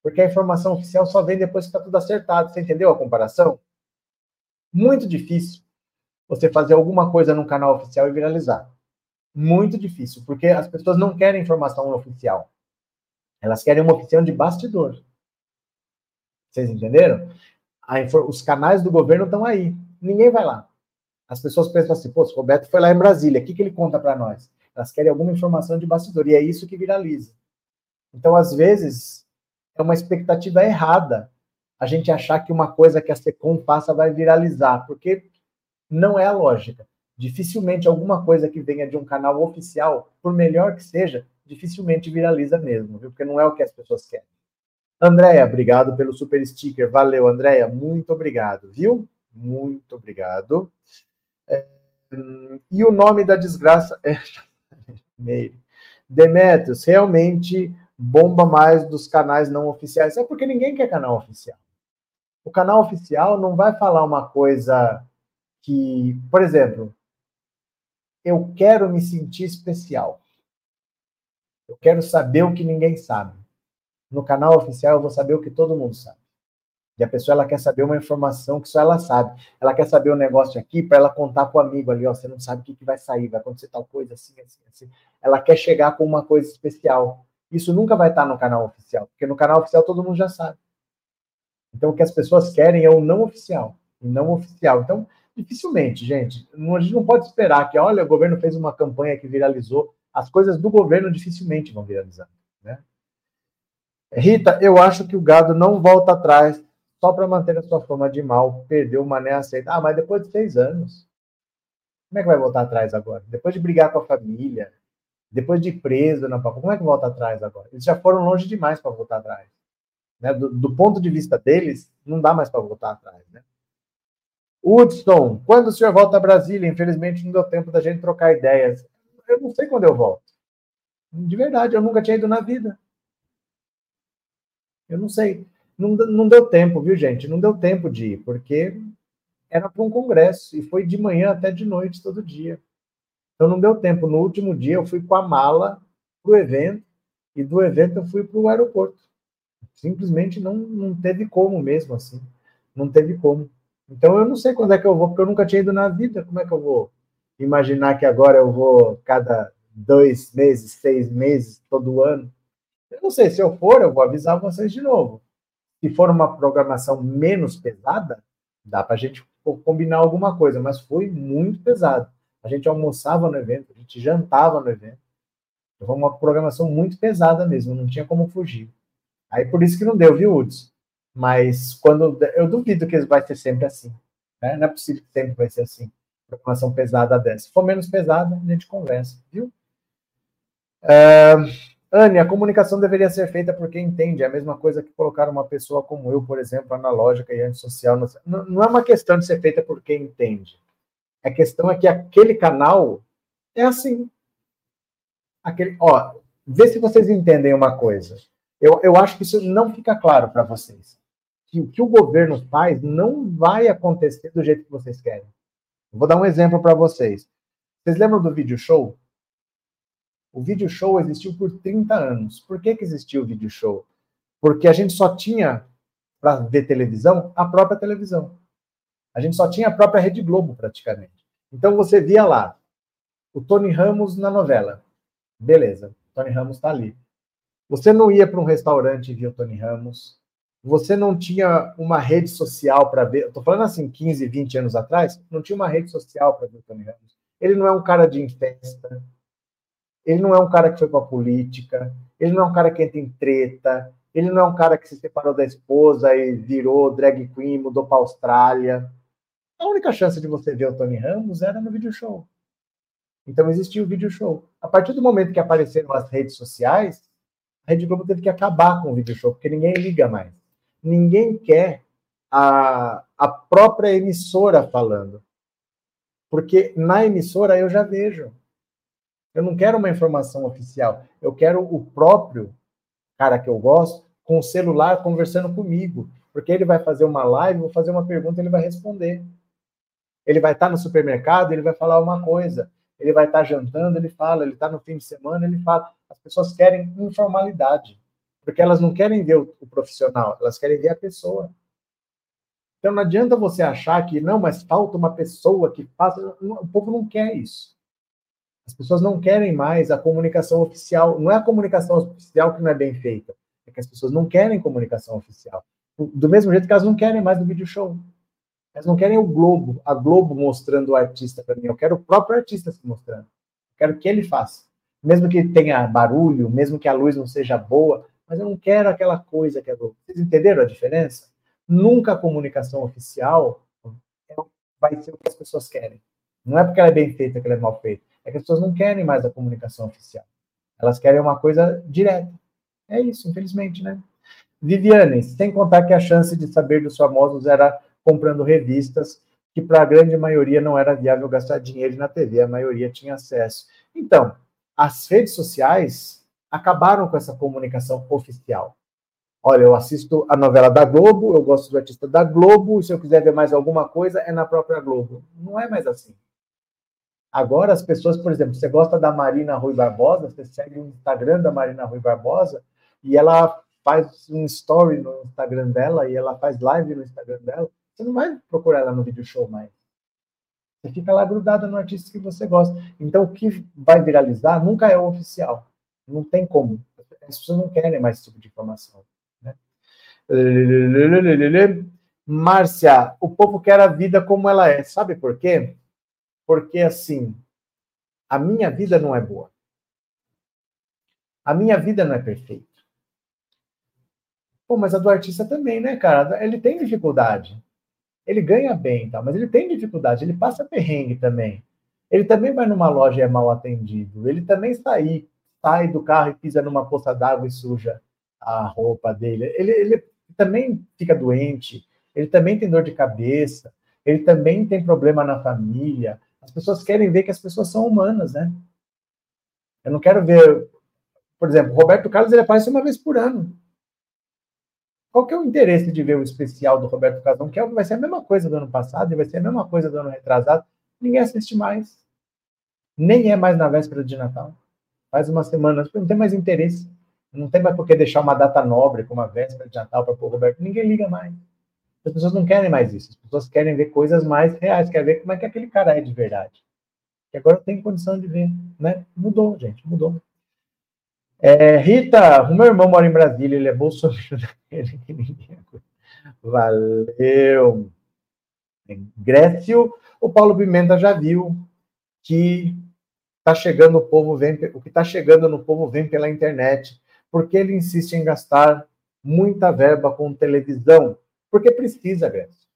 Porque a informação oficial só vem depois que está tudo acertado. Você entendeu a comparação? Muito difícil você fazer alguma coisa no canal oficial e viralizar. Muito difícil, porque as pessoas não querem informação oficial. Elas querem uma opção de bastidor. Vocês entenderam? Os canais do governo estão aí. Ninguém vai lá. As pessoas pensam assim, pô, o Roberto foi lá em Brasília, o que, que ele conta para nós? Elas querem alguma informação de bastidor, e é isso que viraliza. Então, às vezes, é uma expectativa errada a gente achar que uma coisa que a SECOM passa vai viralizar, porque não é a lógica. Dificilmente alguma coisa que venha de um canal oficial, por melhor que seja, dificilmente viraliza mesmo, viu? Porque não é o que as pessoas querem. Andréia, obrigado pelo super sticker. Valeu, Andréia. Muito obrigado, viu? Muito obrigado. É, e o nome da desgraça é. Demetrios, realmente bomba mais dos canais não oficiais. É porque ninguém quer canal oficial. O canal oficial não vai falar uma coisa que, por exemplo, eu quero me sentir especial. Eu quero saber o que ninguém sabe. No canal oficial eu vou saber o que todo mundo sabe. E a pessoa ela quer saber uma informação que só ela sabe. Ela quer saber um negócio aqui para ela contar para o amigo ali, ó, você não sabe o que, que vai sair, vai acontecer tal coisa assim, assim, assim. Ela quer chegar com uma coisa especial. Isso nunca vai estar no canal oficial, porque no canal oficial todo mundo já sabe. Então o que as pessoas querem é o não oficial, o não oficial. Então, dificilmente, gente, a gente não pode esperar que, olha, o governo fez uma campanha que viralizou, as coisas do governo dificilmente vão viralizar? Rita, eu acho que o gado não volta atrás só para manter a sua fama de mal, perdeu o mané aceita. Ah, mas depois de seis anos, como é que vai voltar atrás agora? Depois de brigar com a família, depois de preso na como é que volta atrás agora? Eles já foram longe demais para voltar atrás. Né? Do, do, ponto de vista deles, não dá mais para voltar atrás. Né? Hudson, quando o senhor volta a Brasília? Infelizmente não deu tempo da gente trocar ideias. Eu não sei quando eu volto. De verdade, eu nunca tinha ido na vida. Eu não sei. Não, não deu tempo, viu, gente? Não deu tempo de ir, porque era para um congresso e foi de manhã até de noite todo dia. Então não deu tempo. No último dia eu fui com a mala para o evento e do evento eu fui para o aeroporto. Simplesmente não, não teve como mesmo assim. Não teve como. Então eu não sei quando é que eu vou, porque eu nunca tinha ido na vida. Como é que eu vou imaginar que agora eu vou cada dois meses, seis meses, todo ano? Eu não sei. Se eu for, eu vou avisar vocês de novo. Se for uma programação menos pesada, dá para a gente combinar alguma coisa, mas foi muito pesado. A gente almoçava no evento, a gente jantava no evento. Foi uma programação muito pesada mesmo, não tinha como fugir. Aí por isso que não deu, viu, Hudson? Mas quando eu duvido que vai ser sempre assim. Né? Não é possível que sempre vai ser assim. Programação pesada dessa. Se for menos pesada, a gente conversa, viu? Uh, Anne, a comunicação deveria ser feita por quem entende. É a mesma coisa que colocar uma pessoa como eu, por exemplo, analógica e antissocial. Não, não é uma questão de ser feita por quem entende. A questão é que aquele canal é assim. Aquele, ó, vê se vocês entendem uma coisa. Eu, eu acho que isso não fica claro para vocês. Que o que o governo faz não vai acontecer do jeito que vocês querem. vou dar um exemplo para vocês. Vocês lembram do vídeo show? O vídeo show existiu por 30 anos. Por que, que existiu o vídeo show? Porque a gente só tinha, para ver televisão, a própria televisão. A gente só tinha a própria Rede Globo, praticamente. Então você via lá o Tony Ramos na novela. Beleza, Tony Ramos está ali. Você não ia para um restaurante e via o Tony Ramos. Você não tinha uma rede social para ver. Estou falando assim, 15, 20 anos atrás, não tinha uma rede social para ver o Tony Ramos. Ele não é um cara de festa, ele não é um cara que foi para a política, ele não é um cara que entra em treta, ele não é um cara que se separou da esposa e virou drag queen, mudou para a Austrália. A única chance de você ver o Tony Ramos era no vídeo show. Então existia o vídeo show. A partir do momento que apareceram as redes sociais, a Rede Globo teve que acabar com o vídeo show, porque ninguém liga mais. Ninguém quer a, a própria emissora falando. Porque na emissora eu já vejo. Eu não quero uma informação oficial. Eu quero o próprio cara que eu gosto com o celular conversando comigo. Porque ele vai fazer uma live, vou fazer uma pergunta, ele vai responder. Ele vai estar no supermercado, ele vai falar uma coisa. Ele vai estar jantando, ele fala. Ele está no fim de semana, ele fala. As pessoas querem informalidade. Porque elas não querem ver o, profissional, elas querem ver a pessoa. Então não adianta você achar que não, mas falta uma pessoa que faça. O povo não quer isso. As pessoas não querem mais a comunicação oficial. Não é a comunicação oficial que não é bem feita. É que as pessoas não querem comunicação oficial. Do mesmo jeito que elas não querem mais do vídeo show. Elas não querem o Globo, a Globo mostrando o artista para mim. Eu quero o próprio artista se mostrando. Eu quero que ele faça. Mesmo que tenha barulho, mesmo que a luz não seja boa, mas eu não quero aquela coisa que é Globo. Vocês entenderam a diferença? Nunca a comunicação oficial vai ser o que as pessoas querem. Não é porque ela é bem feita que ela é mal feita. É que as pessoas não querem mais a comunicação oficial. Elas querem uma coisa direta. É isso, infelizmente, né? Viviane, sem contar que a chance de saber dos famosos era comprando revistas, que para a grande maioria não era viável gastar dinheiro na TV, a maioria tinha acesso. Então, as redes sociais acabaram com essa comunicação oficial. Olha, eu assisto a novela da Globo, eu gosto do artista da Globo, se eu quiser ver mais alguma coisa, é na própria Globo. Não é mais assim. Agora, as pessoas, por exemplo, você gosta da Marina Rui Barbosa, você segue o Instagram da Marina Rui Barbosa, e ela faz um story no Instagram dela, e ela faz live no Instagram dela, você não vai procurar ela no video show mais. Você fica lá grudada no artista que você gosta. Então, o que vai viralizar nunca é o oficial. Não tem como. As pessoas não querem mais esse tipo de informação. Né? Márcia, o povo quer a vida como ela é. Sabe por quê? Porque, assim, a minha vida não é boa. A minha vida não é perfeita. Pô, mas a do artista também, né, cara? Ele tem dificuldade. Ele ganha bem, tá? mas ele tem dificuldade, ele passa perrengue também. Ele também vai numa loja e é mal atendido. Ele também sai, sai do carro e pisa numa poça d'água e suja a roupa dele. Ele, ele também fica doente, ele também tem dor de cabeça, ele também tem problema na família. As pessoas querem ver que as pessoas são humanas, né? Eu não quero ver, por exemplo, Roberto Carlos ele aparece uma vez por ano. Qual que é o interesse de ver o especial do Roberto Casão, que vai ser a mesma coisa do ano passado e vai ser a mesma coisa do ano retrasado? Ninguém assiste mais. Nem é mais na véspera de Natal. Faz uma semana, não tem mais interesse. Não tem mais por que deixar uma data nobre como a véspera de Natal para o Roberto. Ninguém liga mais. As pessoas não querem mais isso. As pessoas querem ver coisas mais reais, querem ver como é que aquele cara é de verdade. E agora tem condição de ver, né? Mudou, gente, mudou. É, Rita, o meu irmão mora em Brasília, ele é bolsonaro. Valeu. Grécio, o Paulo Pimenta já viu que tá chegando o povo vem, o que está chegando no povo vem pela internet, porque ele insiste em gastar muita verba com televisão, porque precisa, Grécio.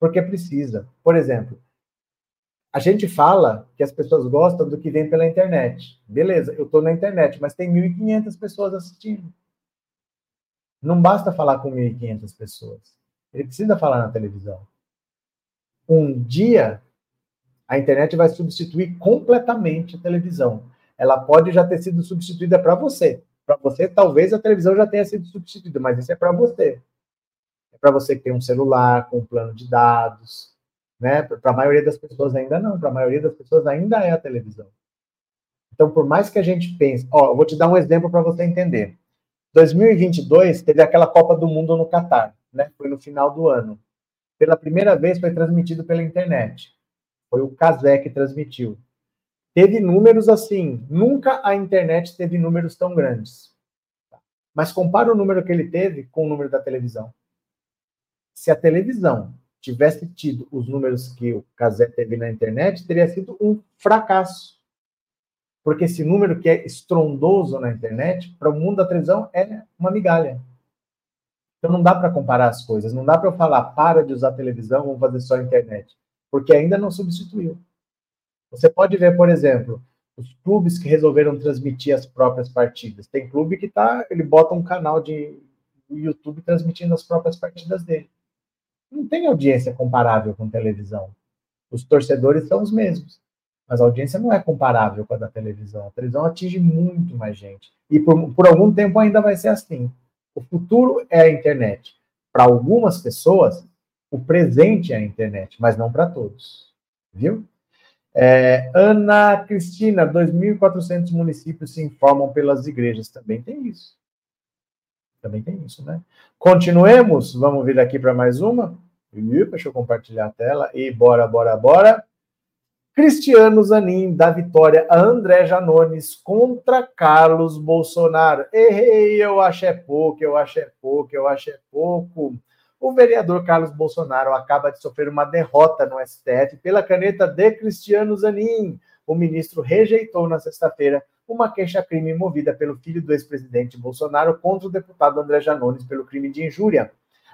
Porque precisa. Por exemplo, a gente fala que as pessoas gostam do que vem pela internet. Beleza, eu estou na internet, mas tem 1.500 pessoas assistindo. Não basta falar com 1.500 pessoas. Ele precisa falar na televisão. Um dia, a internet vai substituir completamente a televisão. Ela pode já ter sido substituída para você. Para você, talvez a televisão já tenha sido substituída, mas isso é para você. Para você tem um celular com um plano de dados, né? Para a maioria das pessoas ainda não, para a maioria das pessoas ainda é a televisão. Então, por mais que a gente pense, ó, vou te dar um exemplo para você entender. 2022 teve aquela Copa do Mundo no Catar, né? Foi no final do ano. Pela primeira vez foi transmitido pela internet. Foi o Casé que transmitiu. Teve números assim, nunca a internet teve números tão grandes. Mas compara o número que ele teve com o número da televisão. Se a televisão tivesse tido os números que o Casé teve na internet, teria sido um fracasso. Porque esse número que é estrondoso na internet, para o mundo da televisão, é uma migalha. Então não dá para comparar as coisas. Não dá para eu falar, para de usar televisão, vamos fazer só a internet. Porque ainda não substituiu. Você pode ver, por exemplo, os clubes que resolveram transmitir as próprias partidas. Tem clube que tá, ele bota um canal de YouTube transmitindo as próprias partidas dele não tem audiência comparável com televisão. Os torcedores são os mesmos, mas a audiência não é comparável com a da televisão. A televisão atinge muito mais gente. E por, por algum tempo ainda vai ser assim. O futuro é a internet. Para algumas pessoas, o presente é a internet, mas não para todos. Viu? É, Ana Cristina, 2.400 municípios se informam pelas igrejas. Também tem isso. Também tem isso, né? Continuemos. Vamos vir aqui para mais uma. Deixa eu compartilhar a tela. E bora, bora, bora. Cristiano Zanin dá vitória a André Janones contra Carlos Bolsonaro. Errei, eu acho é pouco, eu acho é pouco, eu acho é pouco. O vereador Carlos Bolsonaro acaba de sofrer uma derrota no STF pela caneta de Cristiano Zanin. O ministro rejeitou na sexta-feira uma queixa-crime movida pelo filho do ex-presidente Bolsonaro contra o deputado André Janones pelo crime de injúria.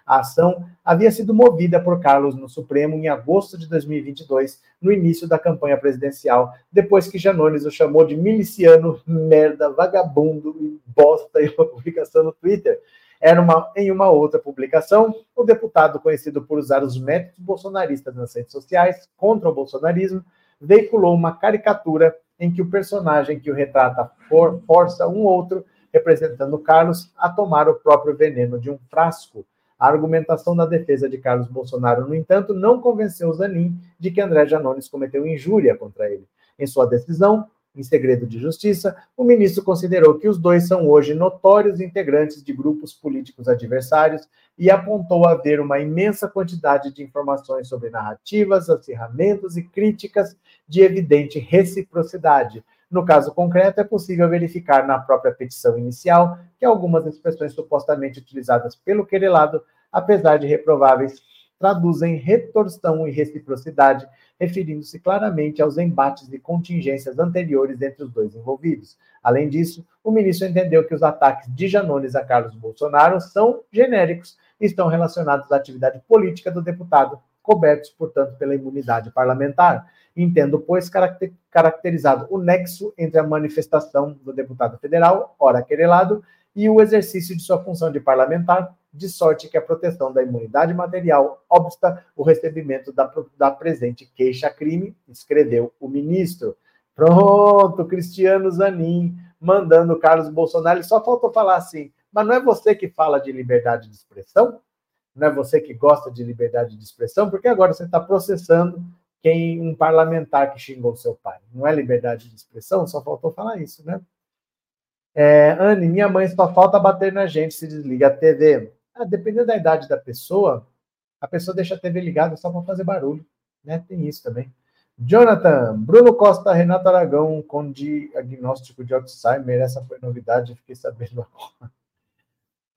A ação havia sido movida por Carlos no Supremo em agosto de 2022, no início da campanha presidencial, depois que Janones o chamou de miliciano, merda, vagabundo e bosta em uma publicação no Twitter. Era uma, em uma outra publicação, o deputado, conhecido por usar os métodos bolsonaristas nas redes sociais contra o bolsonarismo, veiculou uma caricatura em que o personagem que o retrata for, força um outro, representando Carlos, a tomar o próprio veneno de um frasco. A argumentação da defesa de Carlos Bolsonaro, no entanto, não convenceu Zanin de que André Janones cometeu injúria contra ele. Em sua decisão, em segredo de justiça, o ministro considerou que os dois são hoje notórios integrantes de grupos políticos adversários e apontou haver uma imensa quantidade de informações sobre narrativas, acirramentos e críticas de evidente reciprocidade. No caso concreto, é possível verificar na própria petição inicial que algumas expressões supostamente utilizadas pelo querelado, apesar de reprováveis, traduzem retorção e reciprocidade, referindo-se claramente aos embates e contingências anteriores entre os dois envolvidos. Além disso, o ministro entendeu que os ataques de Janones a Carlos Bolsonaro são genéricos e estão relacionados à atividade política do deputado, cobertos, portanto, pela imunidade parlamentar. Entendo, pois, caracterizado o nexo entre a manifestação do deputado federal, ora querelado, e o exercício de sua função de parlamentar, de sorte que a proteção da imunidade material obsta o recebimento da, da presente queixa-crime, escreveu o ministro. Pronto, Cristiano Zanin mandando Carlos Bolsonaro. Só faltou falar assim, mas não é você que fala de liberdade de expressão? É você que gosta de liberdade de expressão? Porque agora você está processando quem um parlamentar que xingou seu pai. Não é liberdade de expressão? Só faltou falar isso, né? É, Anne, minha mãe só falta bater na gente se desliga a TV. Ah, dependendo da idade da pessoa, a pessoa deixa a TV ligada só para fazer barulho. Né? Tem isso também. Jonathan, Bruno Costa, Renato Aragão com diagnóstico de Alzheimer. Essa foi novidade, fiquei sabendo agora.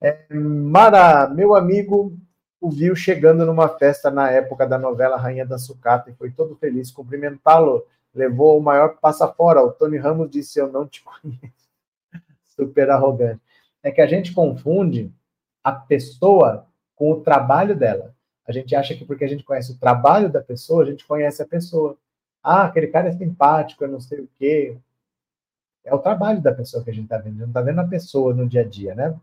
É, Mara, meu amigo, o viu chegando numa festa na época da novela Rainha da Sucata e foi todo feliz cumprimentá-lo. Levou o maior passa fora. O Tony Ramos disse: Eu não te conheço super arrogante. É que a gente confunde a pessoa com o trabalho dela. A gente acha que porque a gente conhece o trabalho da pessoa, a gente conhece a pessoa. Ah, aquele cara é simpático, eu não sei o quê. É o trabalho da pessoa que a gente está vendo, a gente não está vendo a pessoa no dia a dia, né?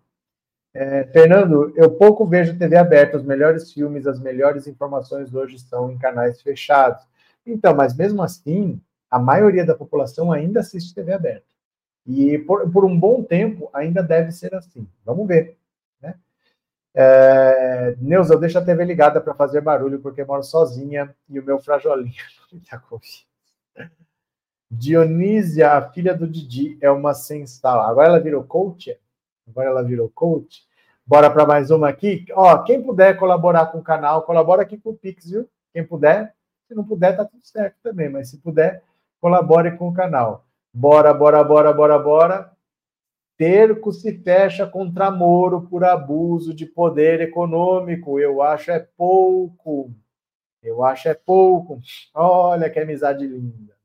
É, Fernando, eu pouco vejo TV aberta, os melhores filmes, as melhores informações hoje estão em canais fechados. Então, mas mesmo assim, a maioria da população ainda assiste TV aberta. E por, por um bom tempo ainda deve ser assim. Vamos ver. Né? É, Neuza, eu deixo a TV ligada para fazer barulho porque moro sozinha e o meu frajolinho não me. Dionísia, a filha do Didi, é uma sensal. Agora ela virou coach? Agora ela virou coach? Bora para mais uma aqui. Ó, quem puder colaborar com o canal, colabora aqui com o Pix, viu? Quem puder. Se não puder, tá tudo certo também. Mas se puder, colabore com o canal. Bora, bora, bora, bora, bora. Terco se fecha contra Moro por abuso de poder econômico. Eu acho é pouco. Eu acho é pouco. Olha que amizade linda.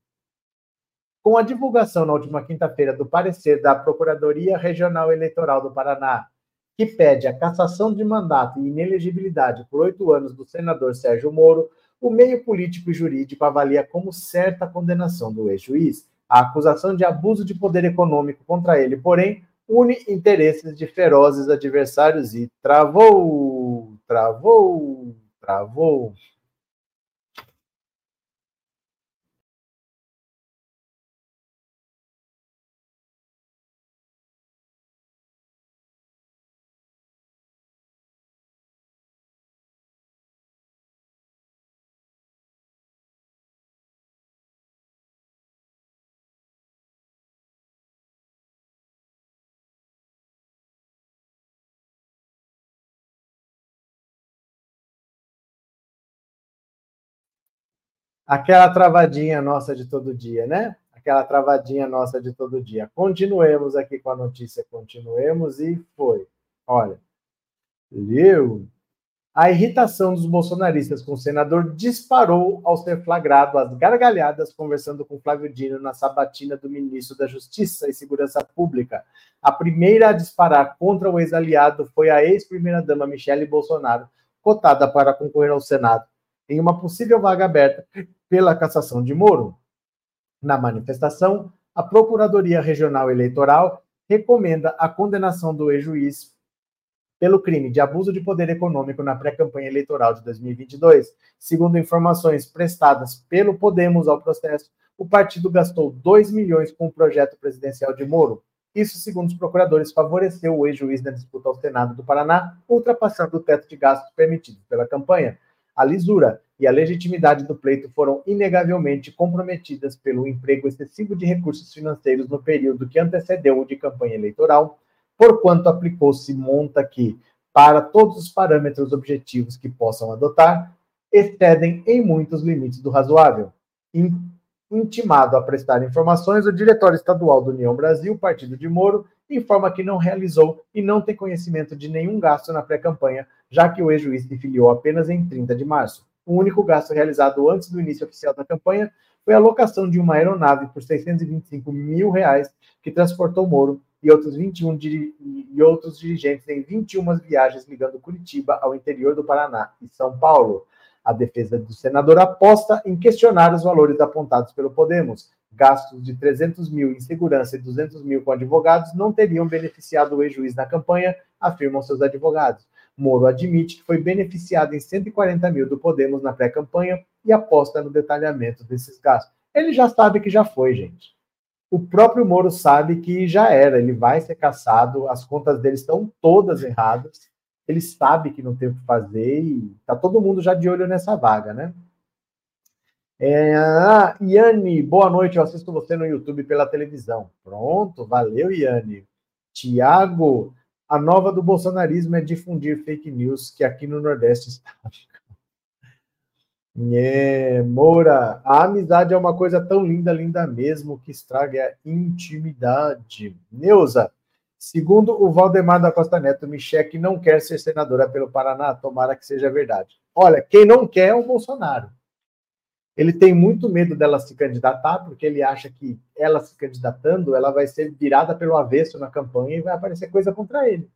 Com a divulgação na última quinta-feira do parecer da Procuradoria Regional Eleitoral do Paraná, que pede a cassação de mandato e inelegibilidade por oito anos do senador Sérgio Moro, o meio político e jurídico avalia como certa a condenação do ex-juiz. A acusação de abuso de poder econômico contra ele, porém, une interesses de ferozes adversários e travou, travou, travou. Aquela travadinha nossa de todo dia, né? Aquela travadinha nossa de todo dia. Continuemos aqui com a notícia, continuemos e foi. Olha, leu A irritação dos bolsonaristas com o senador disparou ao ser flagrado às gargalhadas conversando com Flávio Dino na sabatina do ministro da Justiça e Segurança Pública. A primeira a disparar contra o ex-aliado foi a ex-primeira-dama Michele Bolsonaro, cotada para concorrer ao Senado, em uma possível vaga aberta pela cassação de Moro. Na manifestação, a Procuradoria Regional Eleitoral recomenda a condenação do ex-juiz pelo crime de abuso de poder econômico na pré-campanha eleitoral de 2022. Segundo informações prestadas pelo Podemos ao processo, o partido gastou 2 milhões com o projeto presidencial de Moro. Isso, segundo os procuradores, favoreceu o ex-juiz na disputa ao Senado do Paraná, ultrapassando o teto de gastos permitido pela campanha. A lisura e a legitimidade do pleito foram inegavelmente comprometidas pelo emprego excessivo de recursos financeiros no período que antecedeu o de campanha eleitoral, porquanto aplicou-se monta que, para todos os parâmetros objetivos que possam adotar, excedem em muitos limites do razoável. Intimado a prestar informações, o Diretório Estadual do União Brasil, partido de Moro, informa que não realizou e não tem conhecimento de nenhum gasto na pré-campanha, já que o ex-juiz se filiou apenas em 30 de março. O único gasto realizado antes do início oficial da campanha foi a locação de uma aeronave por 625 mil reais que transportou Moro e outros 21 e outros dirigentes em 21 viagens ligando Curitiba ao interior do Paraná e São Paulo. A defesa do senador aposta em questionar os valores apontados pelo Podemos. Gastos de 300 mil em segurança e 200 mil com advogados não teriam beneficiado o ex-juiz na campanha, afirmam seus advogados. Moro admite que foi beneficiado em 140 mil do Podemos na pré-campanha e aposta no detalhamento desses gastos. Ele já sabe que já foi, gente o próprio Moro sabe que já era, ele vai ser caçado, as contas dele estão todas erradas, ele sabe que não tem o que fazer e tá todo mundo já de olho nessa vaga, né? É, ah, Iane, boa noite, eu assisto você no YouTube pela televisão. Pronto, valeu, Iane. Tiago, a nova do bolsonarismo é difundir fake news, que aqui no Nordeste está é, Moura, a amizade é uma coisa tão linda, linda mesmo, que estraga a intimidade. Neuza, segundo o Valdemar da Costa Neto, Michele não quer ser senadora pelo Paraná, tomara que seja verdade. Olha, quem não quer é o Bolsonaro. Ele tem muito medo dela se candidatar, porque ele acha que ela se candidatando, ela vai ser virada pelo avesso na campanha e vai aparecer coisa contra ele.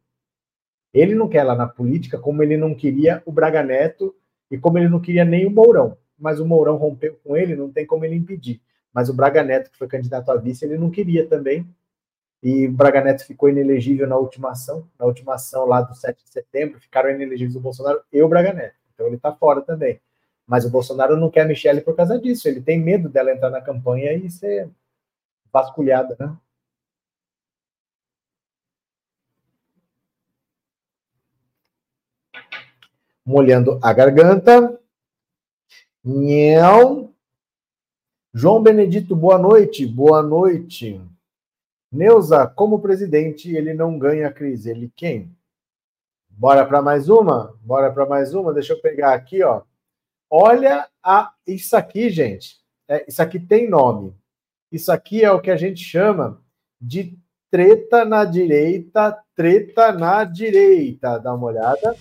Ele não quer lá na política, como ele não queria o Braga Neto e como ele não queria nem o Mourão, mas o Mourão rompeu com ele, não tem como ele impedir. Mas o Braga Neto, que foi candidato a vice, ele não queria também. E o Braga Neto ficou inelegível na última ação, na última ação lá do 7 de setembro, ficaram inelegíveis o Bolsonaro e o Braga Neto. Então ele está fora também. Mas o Bolsonaro não quer a Michelle por causa disso. Ele tem medo dela entrar na campanha e ser vasculhada, né? molhando a garganta. Nhão. João Benedito, boa noite. Boa noite. Neuza, como presidente, ele não ganha a crise. Ele quem? Bora para mais uma? Bora para mais uma? Deixa eu pegar aqui, ó. Olha a isso aqui, gente. É, isso aqui tem nome. Isso aqui é o que a gente chama de treta na direita, treta na direita. Dá uma olhada.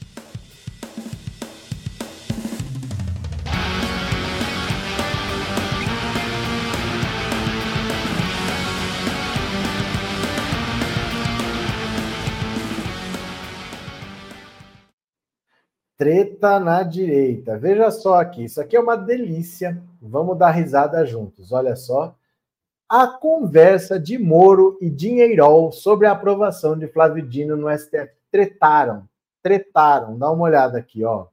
Treta na direita. Veja só aqui, isso aqui é uma delícia. Vamos dar risada juntos. Olha só. A conversa de Moro e Dinheirol sobre a aprovação de Flávio Dino no STF. Tretaram, tretaram. Dá uma olhada aqui, ó.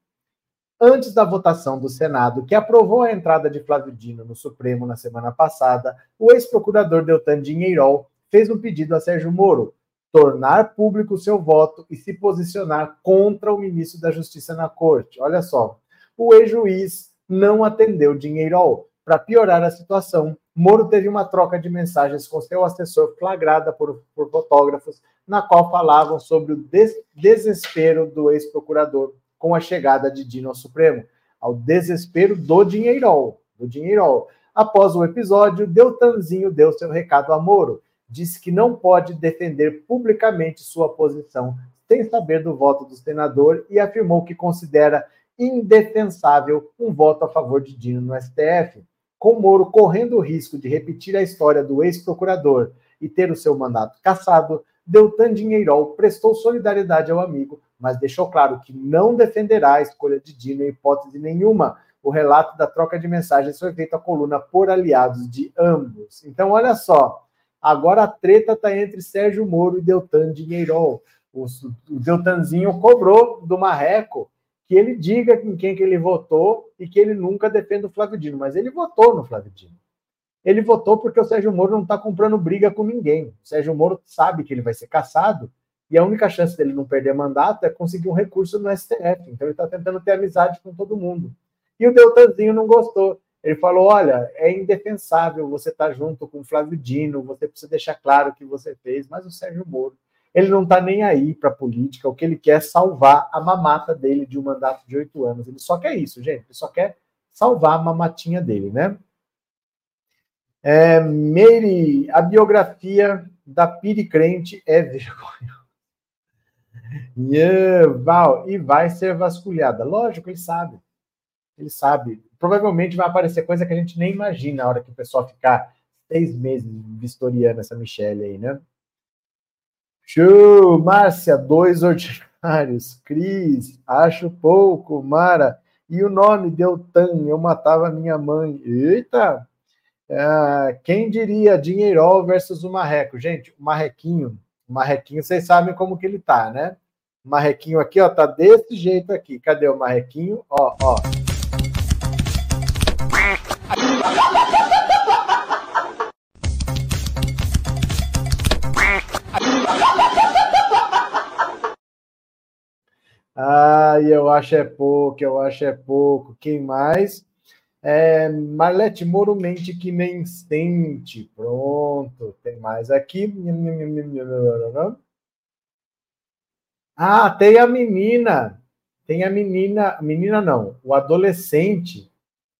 Antes da votação do Senado, que aprovou a entrada de Flávio Dino no Supremo na semana passada, o ex-procurador Deltan Dinheirol fez um pedido a Sérgio Moro tornar público o seu voto e se posicionar contra o ministro da Justiça na corte. Olha só, o ex-juiz não atendeu dinheiro. Para piorar a situação, Moro teve uma troca de mensagens com seu assessor flagrada por, por fotógrafos, na qual falavam sobre o des desespero do ex-procurador com a chegada de Dino ao Supremo, ao desespero do dinheiro, do dinheiro. Após o episódio, Deltanzinho deu seu recado a Moro disse que não pode defender publicamente sua posição sem saber do voto do senador e afirmou que considera indefensável um voto a favor de Dino no STF. Com Moro correndo o risco de repetir a história do ex-procurador e ter o seu mandato cassado, Deltan Dinheirol prestou solidariedade ao amigo, mas deixou claro que não defenderá a escolha de Dino em hipótese nenhuma. O relato da troca de mensagens foi feito à coluna por aliados de ambos. Então, olha só, agora a treta está entre Sérgio Moro e Deltan Dinheirol. O, o Deltanzinho cobrou do Marreco que ele diga em quem que ele votou e que ele nunca defenda o Flávio Dino, mas ele votou no Flávio Dino. Ele votou porque o Sérgio Moro não está comprando briga com ninguém. O Sérgio Moro sabe que ele vai ser caçado e a única chance dele não perder mandato é conseguir um recurso no STF. Então ele está tentando ter amizade com todo mundo. E o Deltanzinho não gostou. Ele falou: olha, é indefensável você estar tá junto com o Flávio Dino, você precisa deixar claro o que você fez, mas o Sérgio Moro, ele não está nem aí para a política, o que ele quer é salvar a mamata dele de um mandato de oito anos. Ele só quer isso, gente, ele só quer salvar a mamatinha dele, né? É, Meire, a biografia da Piri Crente é vergonha. Yeah, Val, e vai ser vasculhada. Lógico, ele sabe. Ele sabe. Provavelmente vai aparecer coisa que a gente nem imagina na hora que o pessoal ficar seis meses vistoriando essa Michelle aí, né? Show! Márcia, dois ordinários. Cris, acho pouco. Mara, e o nome Deltan, eu matava minha mãe. Eita! Uh, quem diria Dinheirol versus o Marreco? Gente, o Marrequinho, o Marrequinho, vocês sabem como que ele tá, né? O Marrequinho aqui, ó, tá desse jeito aqui. Cadê o Marrequinho? Ó, ó. Ai, eu acho é pouco, eu acho é pouco. Quem mais? É, Marlete Moro mente que nem sente. Pronto, tem mais aqui. Ah, tem a menina. Tem a menina. Menina não, o adolescente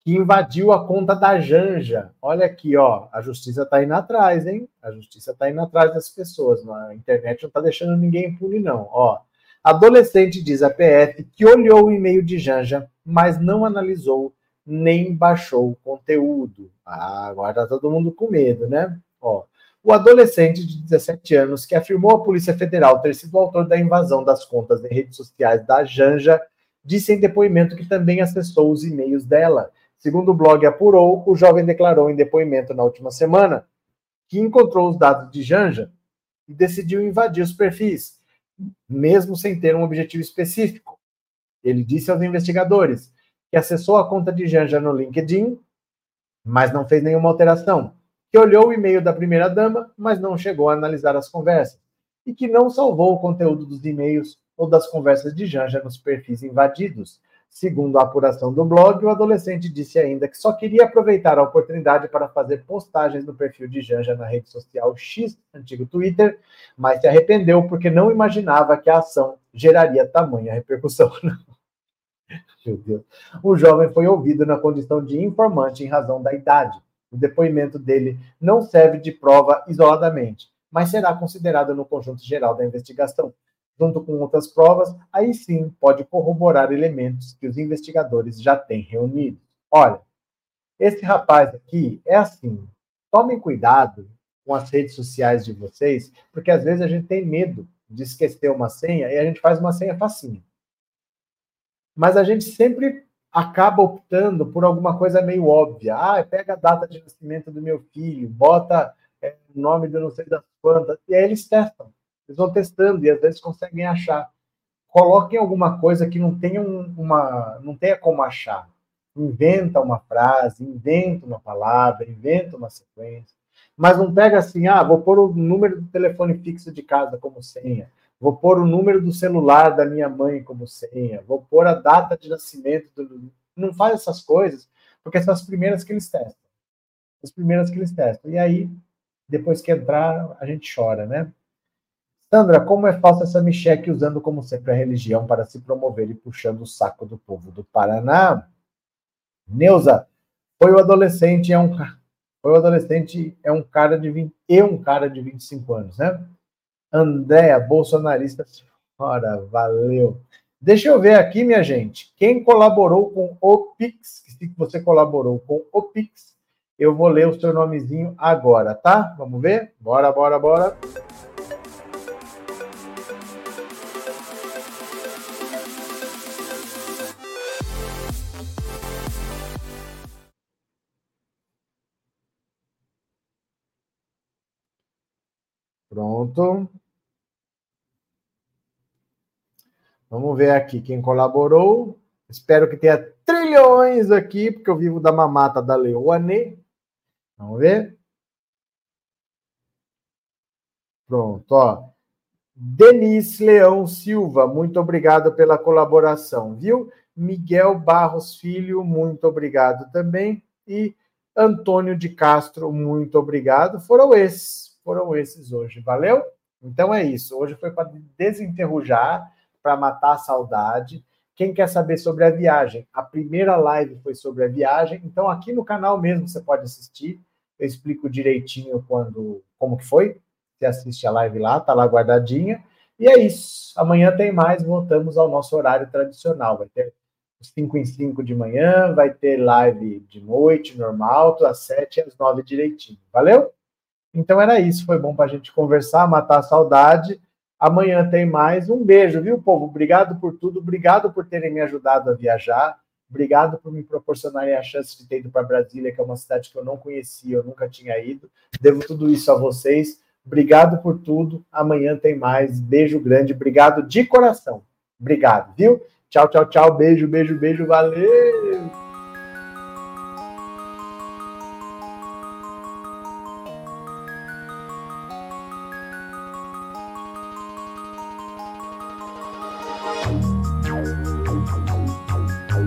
que invadiu a conta da Janja. Olha aqui, ó. A justiça está indo atrás, hein? A justiça está indo atrás das pessoas. A internet não está deixando ninguém impune, não. Ó. Adolescente diz a PF que olhou o e-mail de Janja, mas não analisou nem baixou o conteúdo. Ah, agora tá todo mundo com medo, né? Ó, o adolescente de 17 anos que afirmou à Polícia Federal ter sido autor da invasão das contas de redes sociais da Janja disse em depoimento que também acessou os e-mails dela. Segundo o blog apurou, o jovem declarou em depoimento na última semana que encontrou os dados de Janja e decidiu invadir os perfis, mesmo sem ter um objetivo específico. Ele disse aos investigadores: que acessou a conta de Janja no LinkedIn, mas não fez nenhuma alteração, que olhou o e-mail da primeira-dama, mas não chegou a analisar as conversas, e que não salvou o conteúdo dos e-mails ou das conversas de Janja nos perfis invadidos. Segundo a apuração do blog, o adolescente disse ainda que só queria aproveitar a oportunidade para fazer postagens no perfil de Janja na rede social X, antigo Twitter, mas se arrependeu porque não imaginava que a ação geraria tamanha repercussão. Meu Deus. O jovem foi ouvido na condição de informante em razão da idade. O depoimento dele não serve de prova isoladamente, mas será considerado no conjunto geral da investigação. Junto com outras provas, aí sim pode corroborar elementos que os investigadores já têm reunido. Olha, esse rapaz aqui é assim. Tomem cuidado com as redes sociais de vocês, porque às vezes a gente tem medo de esquecer uma senha e a gente faz uma senha facinha mas a gente sempre acaba optando por alguma coisa meio óbvia. Ah, pega a data de nascimento do meu filho, bota é, o nome de não sei das quantas, e aí eles testam. Eles vão testando e às vezes conseguem achar. Coloquem alguma coisa que não tenha uma, não tenha como achar. Inventa uma frase, inventa uma palavra, inventa uma sequência. Mas não pega assim, ah, vou pôr o número do telefone fixo de casa como senha vou pôr o número do celular da minha mãe como senha, vou pôr a data de nascimento do. Não faz essas coisas, porque são as primeiras que eles testam. As primeiras que eles testam. E aí, depois que entrar, a gente chora, né? Sandra, como é falsa essa Micheque usando como sempre a religião para se promover e puxando o saco do povo do Paraná? Neuza, foi o adolescente, é um foi o adolescente, é um cara de 20, e um cara de 25 anos, né? Andréa, bolsonarista. hora, valeu. Deixa eu ver aqui, minha gente. Quem colaborou com o Pix, se você colaborou com o Pix, eu vou ler o seu nomezinho agora, tá? Vamos ver? Bora, bora, bora. Pronto. Vamos ver aqui quem colaborou. Espero que tenha trilhões aqui, porque eu vivo da mamata da Leoane. Vamos ver. Pronto, ó. Denise Leão Silva, muito obrigado pela colaboração, viu? Miguel Barros Filho, muito obrigado também. E Antônio de Castro, muito obrigado. Foram esses, foram esses hoje, valeu? Então é isso. Hoje foi para desenterrujar para matar a saudade. Quem quer saber sobre a viagem? A primeira live foi sobre a viagem, então aqui no canal mesmo você pode assistir. Eu explico direitinho quando, como que foi. Você assiste a live lá, tá lá guardadinha. E é isso. Amanhã tem mais, voltamos ao nosso horário tradicional. Vai ter 5 em 5 de manhã, vai ter live de noite, normal, às 7 e às 9 direitinho. Valeu? Então era isso, foi bom para a gente conversar, matar a saudade. Amanhã tem mais. Um beijo, viu, povo? Obrigado por tudo. Obrigado por terem me ajudado a viajar. Obrigado por me proporcionarem a chance de ter ido para Brasília, que é uma cidade que eu não conhecia, eu nunca tinha ido. Devo tudo isso a vocês. Obrigado por tudo. Amanhã tem mais. Beijo grande. Obrigado de coração. Obrigado, viu? Tchau, tchau, tchau. Beijo, beijo, beijo. Valeu!